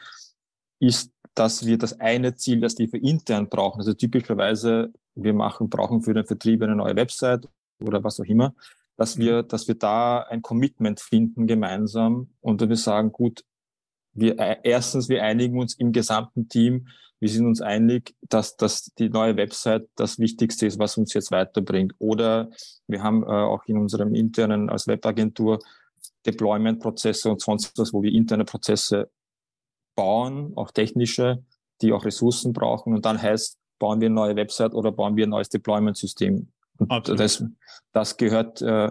ist, dass wir das eine Ziel, das wir für intern brauchen, also typischerweise wir machen, brauchen für den Vertrieb eine neue Website oder was auch immer, dass wir, dass wir da ein Commitment finden gemeinsam und wir sagen, gut, wir, äh, erstens, wir einigen uns im gesamten Team, wir sind uns einig, dass, dass die neue Website das Wichtigste ist, was uns jetzt weiterbringt. Oder wir haben äh, auch in unserem internen als Webagentur Deployment-Prozesse und sonst was, wo wir interne Prozesse bauen, auch technische, die auch Ressourcen brauchen. Und dann heißt, bauen wir eine neue Website oder bauen wir ein neues Deployment-System. Das, das gehört äh,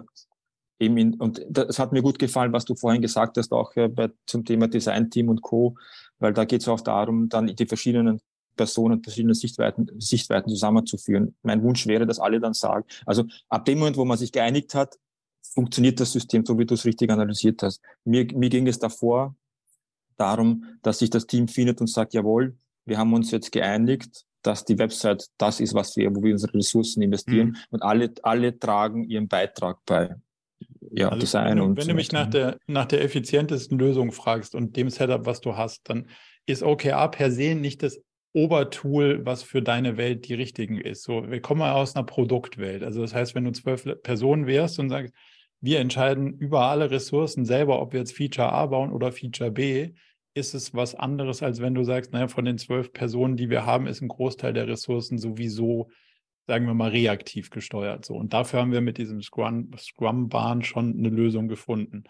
eben in, und das hat mir gut gefallen, was du vorhin gesagt hast, auch äh, bei, zum Thema Design-Team und Co., weil da geht es auch darum, dann die verschiedenen Personen, verschiedene Sichtweiten, Sichtweiten zusammenzuführen. Mein Wunsch wäre, dass alle dann sagen, also ab dem Moment, wo man sich geeinigt hat, funktioniert das System so, wie du es richtig analysiert hast. Mir, mir ging es davor darum, dass sich das Team findet und sagt, jawohl, wir haben uns jetzt geeinigt, dass die Website das ist, was wir, wo wir unsere Ressourcen investieren mhm. und alle, alle tragen ihren Beitrag bei ja, also Design wenn du, und wenn du mich nach der, nach der effizientesten Lösung fragst und dem Setup, was du hast, dann ist OKR per se nicht das Obertool, was für deine Welt die richtigen ist. So, wir kommen aus einer Produktwelt. Also das heißt, wenn du zwölf Personen wärst und sagst, wir entscheiden über alle Ressourcen selber, ob wir jetzt Feature A bauen oder Feature B, ist es was anderes, als wenn du sagst, naja, von den zwölf Personen, die wir haben, ist ein Großteil der Ressourcen sowieso sagen wir mal, reaktiv gesteuert. So. Und dafür haben wir mit diesem Scrum, Scrum-Bahn schon eine Lösung gefunden.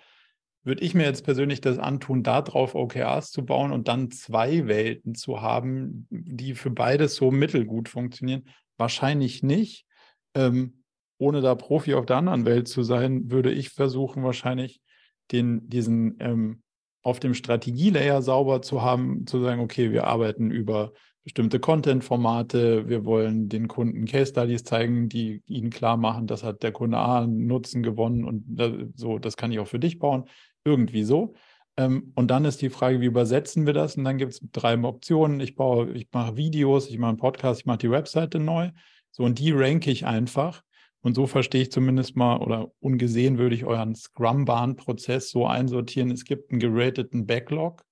Würde ich mir jetzt persönlich das antun, darauf OKRs zu bauen und dann zwei Welten zu haben, die für beides so mittelgut funktionieren? Wahrscheinlich nicht. Ähm, ohne da Profi auf der anderen Welt zu sein, würde ich versuchen, wahrscheinlich den, diesen ähm, auf dem Strategielayer sauber zu haben, zu sagen, okay, wir arbeiten über bestimmte Content-Formate. Wir wollen den Kunden Case Studies zeigen, die ihnen klar machen, das hat der Kunde A einen Nutzen gewonnen und so, das kann ich auch für dich bauen. Irgendwie so. Ähm, und dann ist die Frage, wie übersetzen wir das? Und dann gibt es drei Optionen. Ich baue, ich mache Videos, ich mache einen Podcast, ich mache die Webseite neu. So, und die ranke ich einfach. Und so verstehe ich zumindest mal, oder ungesehen würde ich euren Scrum-Bahn-Prozess so einsortieren. Es gibt einen gerateten Backlog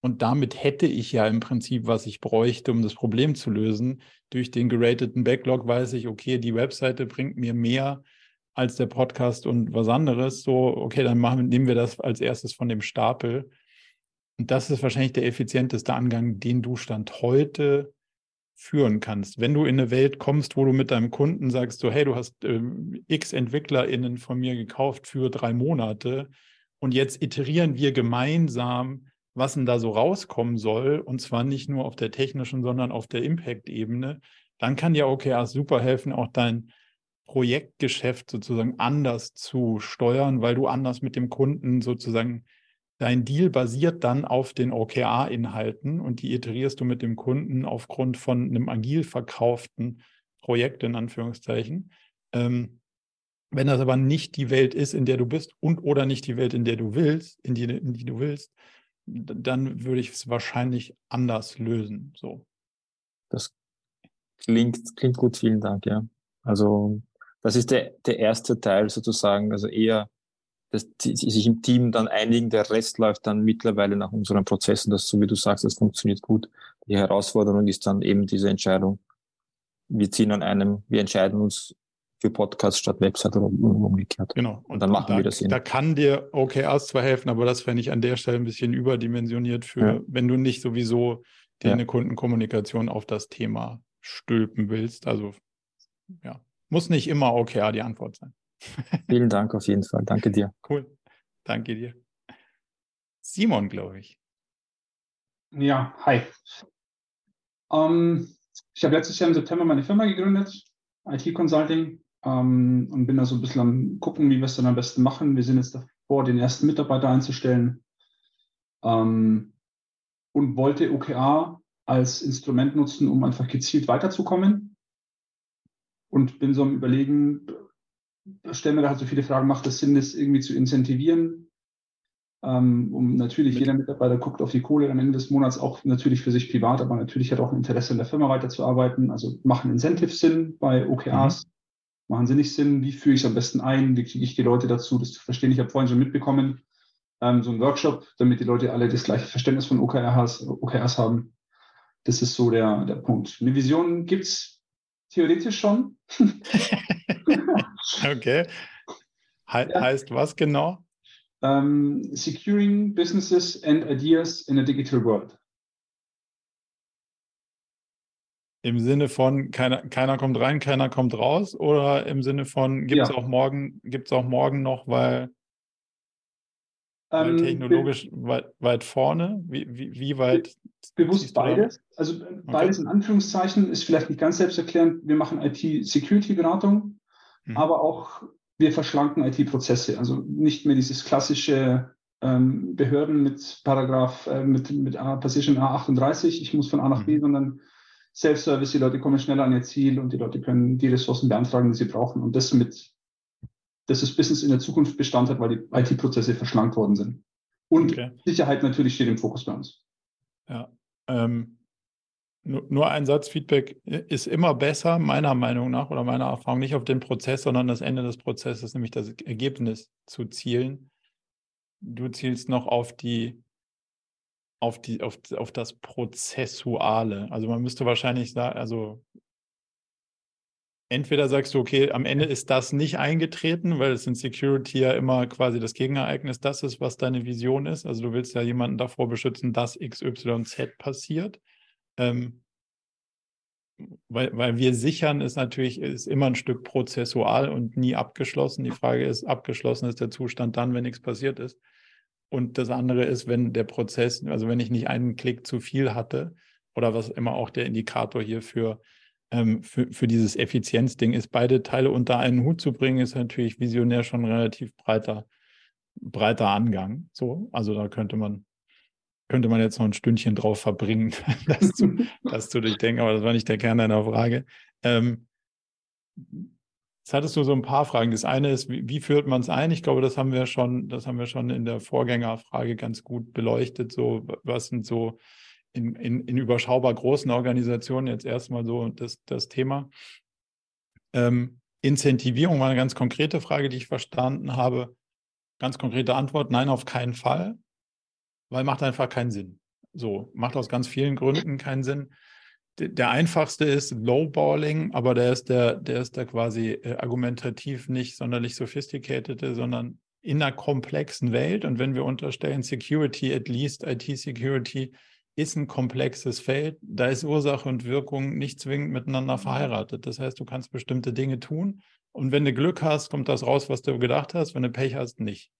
und damit hätte ich ja im Prinzip, was ich bräuchte, um das Problem zu lösen. Durch den gerateten Backlog weiß ich, okay, die Webseite bringt mir mehr als der Podcast und was anderes. So, okay, dann machen, nehmen wir das als erstes von dem Stapel. Und das ist wahrscheinlich der effizienteste Angang, den du Stand heute führen kannst. Wenn du in eine Welt kommst, wo du mit deinem Kunden sagst, so, hey, du hast ähm, x EntwicklerInnen von mir gekauft für drei Monate und jetzt iterieren wir gemeinsam was denn da so rauskommen soll, und zwar nicht nur auf der technischen, sondern auf der Impact-Ebene, dann kann dir OKRs super helfen, auch dein Projektgeschäft sozusagen anders zu steuern, weil du anders mit dem Kunden sozusagen dein Deal basiert dann auf den OKR-Inhalten und die iterierst du mit dem Kunden aufgrund von einem agil verkauften Projekt in Anführungszeichen. Ähm, wenn das aber nicht die Welt ist, in der du bist und oder nicht die Welt, in der du willst, in die, in die du willst, dann würde ich es wahrscheinlich anders lösen. So. Das klingt, klingt gut, vielen Dank, ja. Also das ist der, der erste Teil sozusagen, also eher dass die, die sich im Team dann einigen, der Rest läuft dann mittlerweile nach unseren Prozessen, das so wie du sagst, das funktioniert gut. die Herausforderung ist dann eben diese Entscheidung. Wir ziehen an einem, wir entscheiden uns für Podcast statt Website oder umgekehrt. Genau. Und, und dann machen da, wir das. Eben. Da kann dir OKRs zwar helfen, aber das fände ich an der Stelle ein bisschen überdimensioniert für, ja. wenn du nicht sowieso dir ja. Kundenkommunikation auf das Thema stülpen willst. Also ja, muss nicht immer OKR die Antwort sein. Vielen Dank auf jeden Fall. Danke dir. Cool. Danke dir. Simon, glaube ich. Ja, hi. Ähm, ich habe letztes Jahr im September meine Firma gegründet, IT Consulting, ähm, und bin da so ein bisschen am gucken, wie wir es dann am besten machen. Wir sind jetzt davor, den ersten Mitarbeiter einzustellen ähm, und wollte OKR als Instrument nutzen, um einfach gezielt weiterzukommen. Und bin so am Überlegen, stellen mir da halt so viele Fragen, macht es Sinn, das irgendwie zu incentivieren? Ähm, um natürlich jeder Mitarbeiter guckt auf die Kohle am Ende des Monats auch natürlich für sich privat, aber natürlich hat auch ein Interesse in der Firma weiterzuarbeiten. Also machen Incentives Sinn bei OKRs? Mhm. Machen sie nicht Sinn? Wie führe ich es am besten ein? Wie kriege ich die Leute dazu, das zu verstehen? Ich habe vorhin schon mitbekommen, ähm, so ein Workshop, damit die Leute alle das gleiche Verständnis von OKRs, OKRs haben. Das ist so der, der Punkt. Eine Vision gibt es theoretisch schon. okay. He ja. Heißt was genau? um, securing businesses and ideas in a digital world. Im Sinne von keiner, keiner kommt rein, keiner kommt raus oder im Sinne von gibt es ja. auch morgen, gibt auch morgen noch, weil, weil ähm, technologisch weit, weit vorne? Wie, wie, wie weit? Bewusst beides. Also beides okay. in Anführungszeichen ist vielleicht nicht ganz selbsterklärend. Wir machen IT-Security-Beratung, hm. aber auch wir verschlanken IT-Prozesse. Also nicht mehr dieses klassische ähm, Behörden mit Paragraph, äh, mit, mit A, Position A38, ich muss von A nach B, mhm. sondern Self-Service, die Leute kommen schneller an ihr Ziel und die Leute können die Ressourcen beantragen, die sie brauchen. Und das mit, dass das Business in der Zukunft Bestand hat, weil die IT-Prozesse verschlankt worden sind. Und okay. Sicherheit natürlich steht im Fokus bei uns. Ja. Ähm, nur ein Satz Feedback ist immer besser, meiner Meinung nach oder meiner Erfahrung, nicht auf den Prozess, sondern das Ende des Prozesses, nämlich das Ergebnis zu zielen. Du zielst noch auf die, auf die, auf, auf das Prozessuale. Also man müsste wahrscheinlich sagen, also entweder sagst du, okay, am Ende ist das nicht eingetreten, weil es in Security ja immer quasi das Gegenereignis das ist, was deine Vision ist. Also du willst ja jemanden davor beschützen, dass XYZ passiert. Ähm, weil, weil wir sichern ist natürlich ist immer ein Stück prozessual und nie abgeschlossen. Die Frage ist, abgeschlossen ist der Zustand dann, wenn nichts passiert ist. Und das andere ist, wenn der Prozess, also wenn ich nicht einen Klick zu viel hatte oder was immer auch der Indikator hier für, ähm, für, für dieses Effizienzding ist, beide Teile unter einen Hut zu bringen, ist natürlich visionär schon ein relativ breiter, breiter Angang. So, also da könnte man könnte man jetzt noch ein Stündchen drauf verbringen, das, zu, das zu durchdenken, aber das war nicht der Kern deiner Frage. Ähm, jetzt hattest du so ein paar Fragen. Das eine ist, wie, wie führt man es ein? Ich glaube, das haben wir schon, das haben wir schon in der Vorgängerfrage ganz gut beleuchtet. So, was sind so in, in, in überschaubar großen Organisationen jetzt erstmal so das, das Thema. Ähm, Incentivierung war eine ganz konkrete Frage, die ich verstanden habe. Ganz konkrete Antwort, nein, auf keinen Fall weil macht einfach keinen Sinn. So, macht aus ganz vielen Gründen keinen Sinn. Der einfachste ist Lowballing, aber der ist der, der ist der quasi äh, argumentativ nicht sonderlich sophisticated, sondern in einer komplexen Welt. Und wenn wir unterstellen, Security, at least IT-Security, ist ein komplexes Feld, da ist Ursache und Wirkung nicht zwingend miteinander verheiratet. Das heißt, du kannst bestimmte Dinge tun und wenn du Glück hast, kommt das raus, was du gedacht hast, wenn du Pech hast, nicht.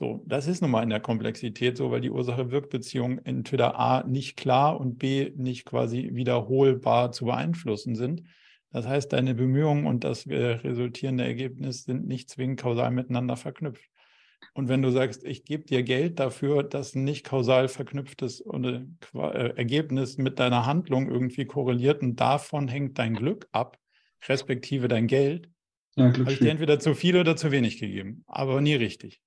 So, das ist nun mal in der Komplexität so, weil die Ursache-Wirk-Beziehungen entweder A nicht klar und B nicht quasi wiederholbar zu beeinflussen sind. Das heißt, deine Bemühungen und das äh, resultierende Ergebnis sind nicht zwingend kausal miteinander verknüpft. Und wenn du sagst, ich gebe dir Geld dafür, dass ein nicht kausal verknüpftes äh, Ergebnis mit deiner Handlung irgendwie korreliert und davon hängt dein Glück ab, respektive dein Geld, ja, habe ich dir entweder zu viel oder zu wenig gegeben, aber nie richtig.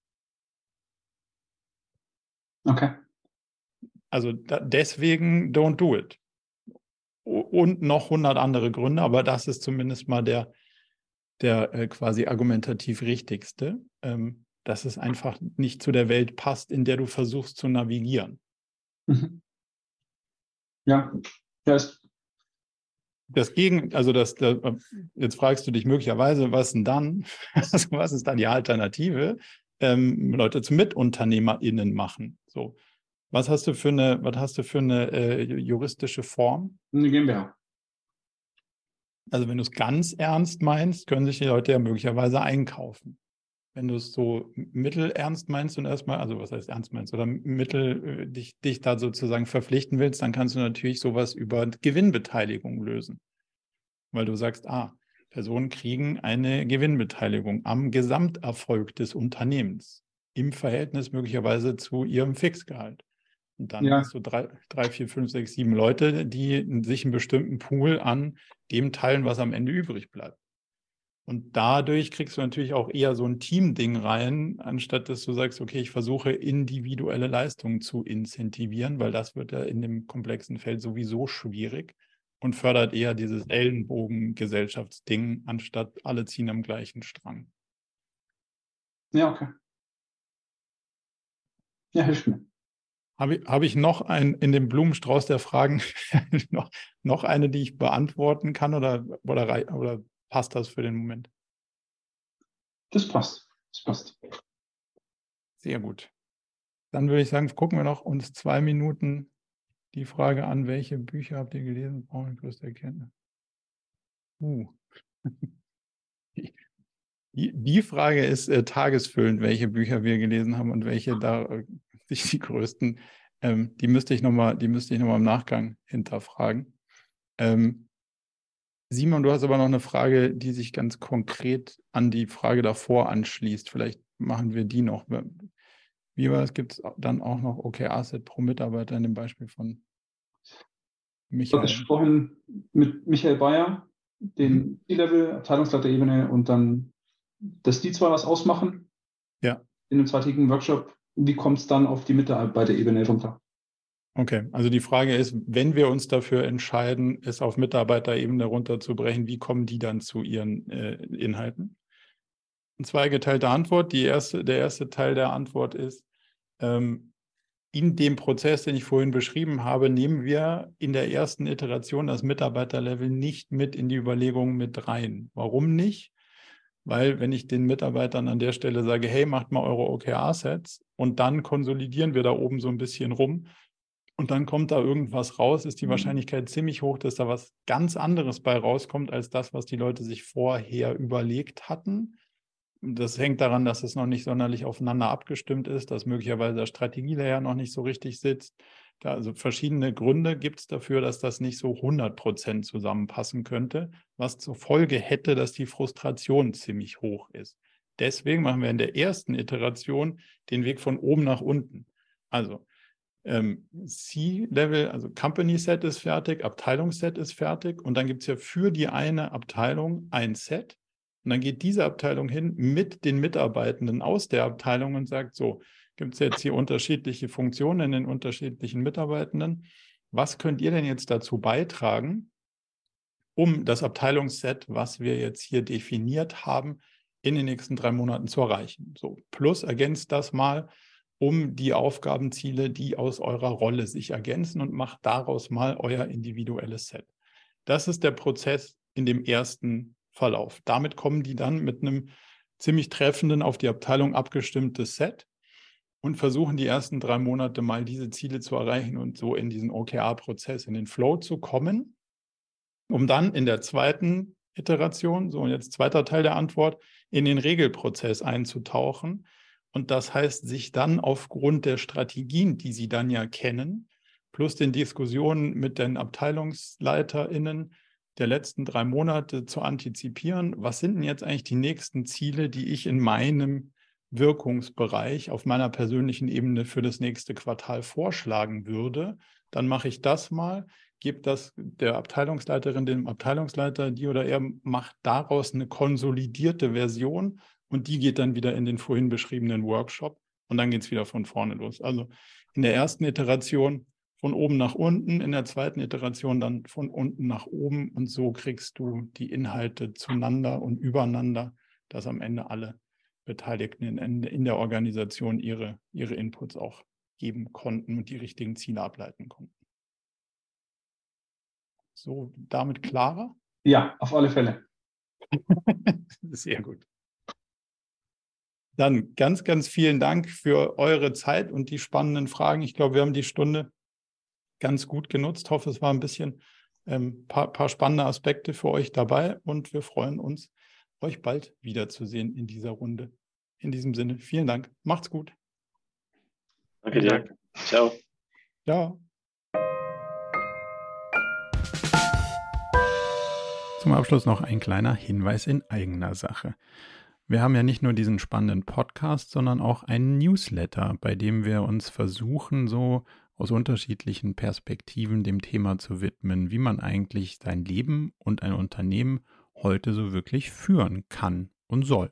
Okay. Also da, deswegen don't do it. Und noch 100 andere Gründe, aber das ist zumindest mal der, der äh, quasi argumentativ richtigste, ähm, dass es einfach nicht zu der Welt passt, in der du versuchst zu navigieren. Mhm. Ja, ist das Gegen, also das, das, jetzt fragst du dich möglicherweise, was denn dann? Also was ist dann die Alternative? Ähm, Leute zu MitunternehmerInnen machen. So. Was hast du für eine, was hast du für eine äh, juristische Form? Eine GmbH. Also wenn du es ganz ernst meinst, können sich die Leute ja möglicherweise einkaufen. Wenn du es so mittelernst meinst und erstmal, also was heißt ernst meinst, oder mittel äh, dich, dich da sozusagen verpflichten willst, dann kannst du natürlich sowas über Gewinnbeteiligung lösen. Weil du sagst, ah, Personen kriegen eine Gewinnbeteiligung am Gesamterfolg des Unternehmens im Verhältnis möglicherweise zu ihrem Fixgehalt. Und dann ja. hast du drei, drei, vier, fünf, sechs, sieben Leute, die sich einen bestimmten Pool an dem teilen, was am Ende übrig bleibt. Und dadurch kriegst du natürlich auch eher so ein Team-Ding rein, anstatt dass du sagst, okay, ich versuche individuelle Leistungen zu incentivieren, weil das wird ja in dem komplexen Feld sowieso schwierig und fördert eher dieses Ellenbogen-Gesellschaftsding, anstatt alle ziehen am gleichen Strang. Ja, okay. Ja, hilft mir. Habe ich, hab ich noch ein, in dem Blumenstrauß der Fragen noch, noch eine, die ich beantworten kann oder, oder, oder passt das für den Moment? Das passt. Das passt. Sehr gut. Dann würde ich sagen, gucken wir noch uns zwei Minuten die Frage an, welche Bücher habt ihr gelesen? Brauche ich größte Erkenntnis. Uh. Die, die Frage ist äh, tagesfüllend, welche Bücher wir gelesen haben und welche da äh, sich die größten, ähm, die müsste ich nochmal, die müsste ich nochmal im Nachgang hinterfragen. Ähm, Simon, du hast aber noch eine Frage, die sich ganz konkret an die Frage davor anschließt. Vielleicht machen wir die noch. Wie war es? Gibt es dann auch noch OKR-Set pro Mitarbeiter in dem Beispiel von Michael? Ich habe gesprochen mit Michael Bayer, den mhm. C-Level, Abteilungsleiter-Ebene und dann, dass die zwar was ausmachen. Ja. In einem zweitägigen Workshop wie kommt es dann auf die Mitarbeiterebene runter? Okay, also die Frage ist, wenn wir uns dafür entscheiden, es auf Mitarbeiterebene runterzubrechen, wie kommen die dann zu ihren äh, Inhalten? Eine zweigeteilte Antwort. Die erste, der erste Teil der Antwort ist, ähm, in dem Prozess, den ich vorhin beschrieben habe, nehmen wir in der ersten Iteration das Mitarbeiterlevel nicht mit in die Überlegungen mit rein. Warum nicht? Weil wenn ich den Mitarbeitern an der Stelle sage, hey, macht mal eure OKR-Sets und dann konsolidieren wir da oben so ein bisschen rum und dann kommt da irgendwas raus, ist die mhm. Wahrscheinlichkeit ziemlich hoch, dass da was ganz anderes bei rauskommt als das, was die Leute sich vorher überlegt hatten. Das hängt daran, dass es noch nicht sonderlich aufeinander abgestimmt ist, dass möglicherweise der Strategielayer noch nicht so richtig sitzt, da also verschiedene Gründe gibt es dafür, dass das nicht so 100 Prozent zusammenpassen könnte, was zur Folge hätte, dass die Frustration ziemlich hoch ist. Deswegen machen wir in der ersten Iteration den Weg von oben nach unten. Also ähm, C-Level, also Company Set ist fertig, Abteilungsset ist fertig und dann gibt es ja für die eine Abteilung ein Set und dann geht diese Abteilung hin mit den Mitarbeitenden aus der Abteilung und sagt so, gibt es jetzt hier unterschiedliche Funktionen in den unterschiedlichen Mitarbeitenden. Was könnt ihr denn jetzt dazu beitragen, um das Abteilungsset, was wir jetzt hier definiert haben, in den nächsten drei Monaten zu erreichen? So, plus ergänzt das mal um die Aufgabenziele, die aus eurer Rolle sich ergänzen und macht daraus mal euer individuelles Set. Das ist der Prozess in dem ersten Verlauf. Damit kommen die dann mit einem ziemlich treffenden, auf die Abteilung abgestimmtes Set und versuchen die ersten drei Monate mal diese Ziele zu erreichen und so in diesen OKR-Prozess, in den Flow zu kommen, um dann in der zweiten Iteration, so und jetzt zweiter Teil der Antwort, in den Regelprozess einzutauchen. Und das heißt, sich dann aufgrund der Strategien, die Sie dann ja kennen, plus den Diskussionen mit den AbteilungsleiterInnen der letzten drei Monate zu antizipieren, was sind denn jetzt eigentlich die nächsten Ziele, die ich in meinem Wirkungsbereich auf meiner persönlichen Ebene für das nächste Quartal vorschlagen würde, dann mache ich das mal, gebe das der Abteilungsleiterin, dem Abteilungsleiter, die oder er macht daraus eine konsolidierte Version und die geht dann wieder in den vorhin beschriebenen Workshop und dann geht es wieder von vorne los. Also in der ersten Iteration von oben nach unten, in der zweiten Iteration dann von unten nach oben und so kriegst du die Inhalte zueinander und übereinander, dass am Ende alle Beteiligten in, in der Organisation ihre, ihre Inputs auch geben konnten und die richtigen Ziele ableiten konnten. so damit klarer? Ja, auf alle Fälle. Sehr gut. Dann ganz, ganz vielen Dank für eure Zeit und die spannenden Fragen. Ich glaube, wir haben die Stunde ganz gut genutzt. Ich hoffe, es war ein bisschen ein ähm, paar, paar spannende Aspekte für euch dabei und wir freuen uns, euch bald wiederzusehen in dieser Runde. In diesem Sinne, vielen Dank. Macht's gut. Danke dir. Ciao. Ciao. Zum Abschluss noch ein kleiner Hinweis in eigener Sache. Wir haben ja nicht nur diesen spannenden Podcast, sondern auch einen Newsletter, bei dem wir uns versuchen, so aus unterschiedlichen Perspektiven dem Thema zu widmen, wie man eigentlich sein Leben und ein Unternehmen heute so wirklich führen kann und soll.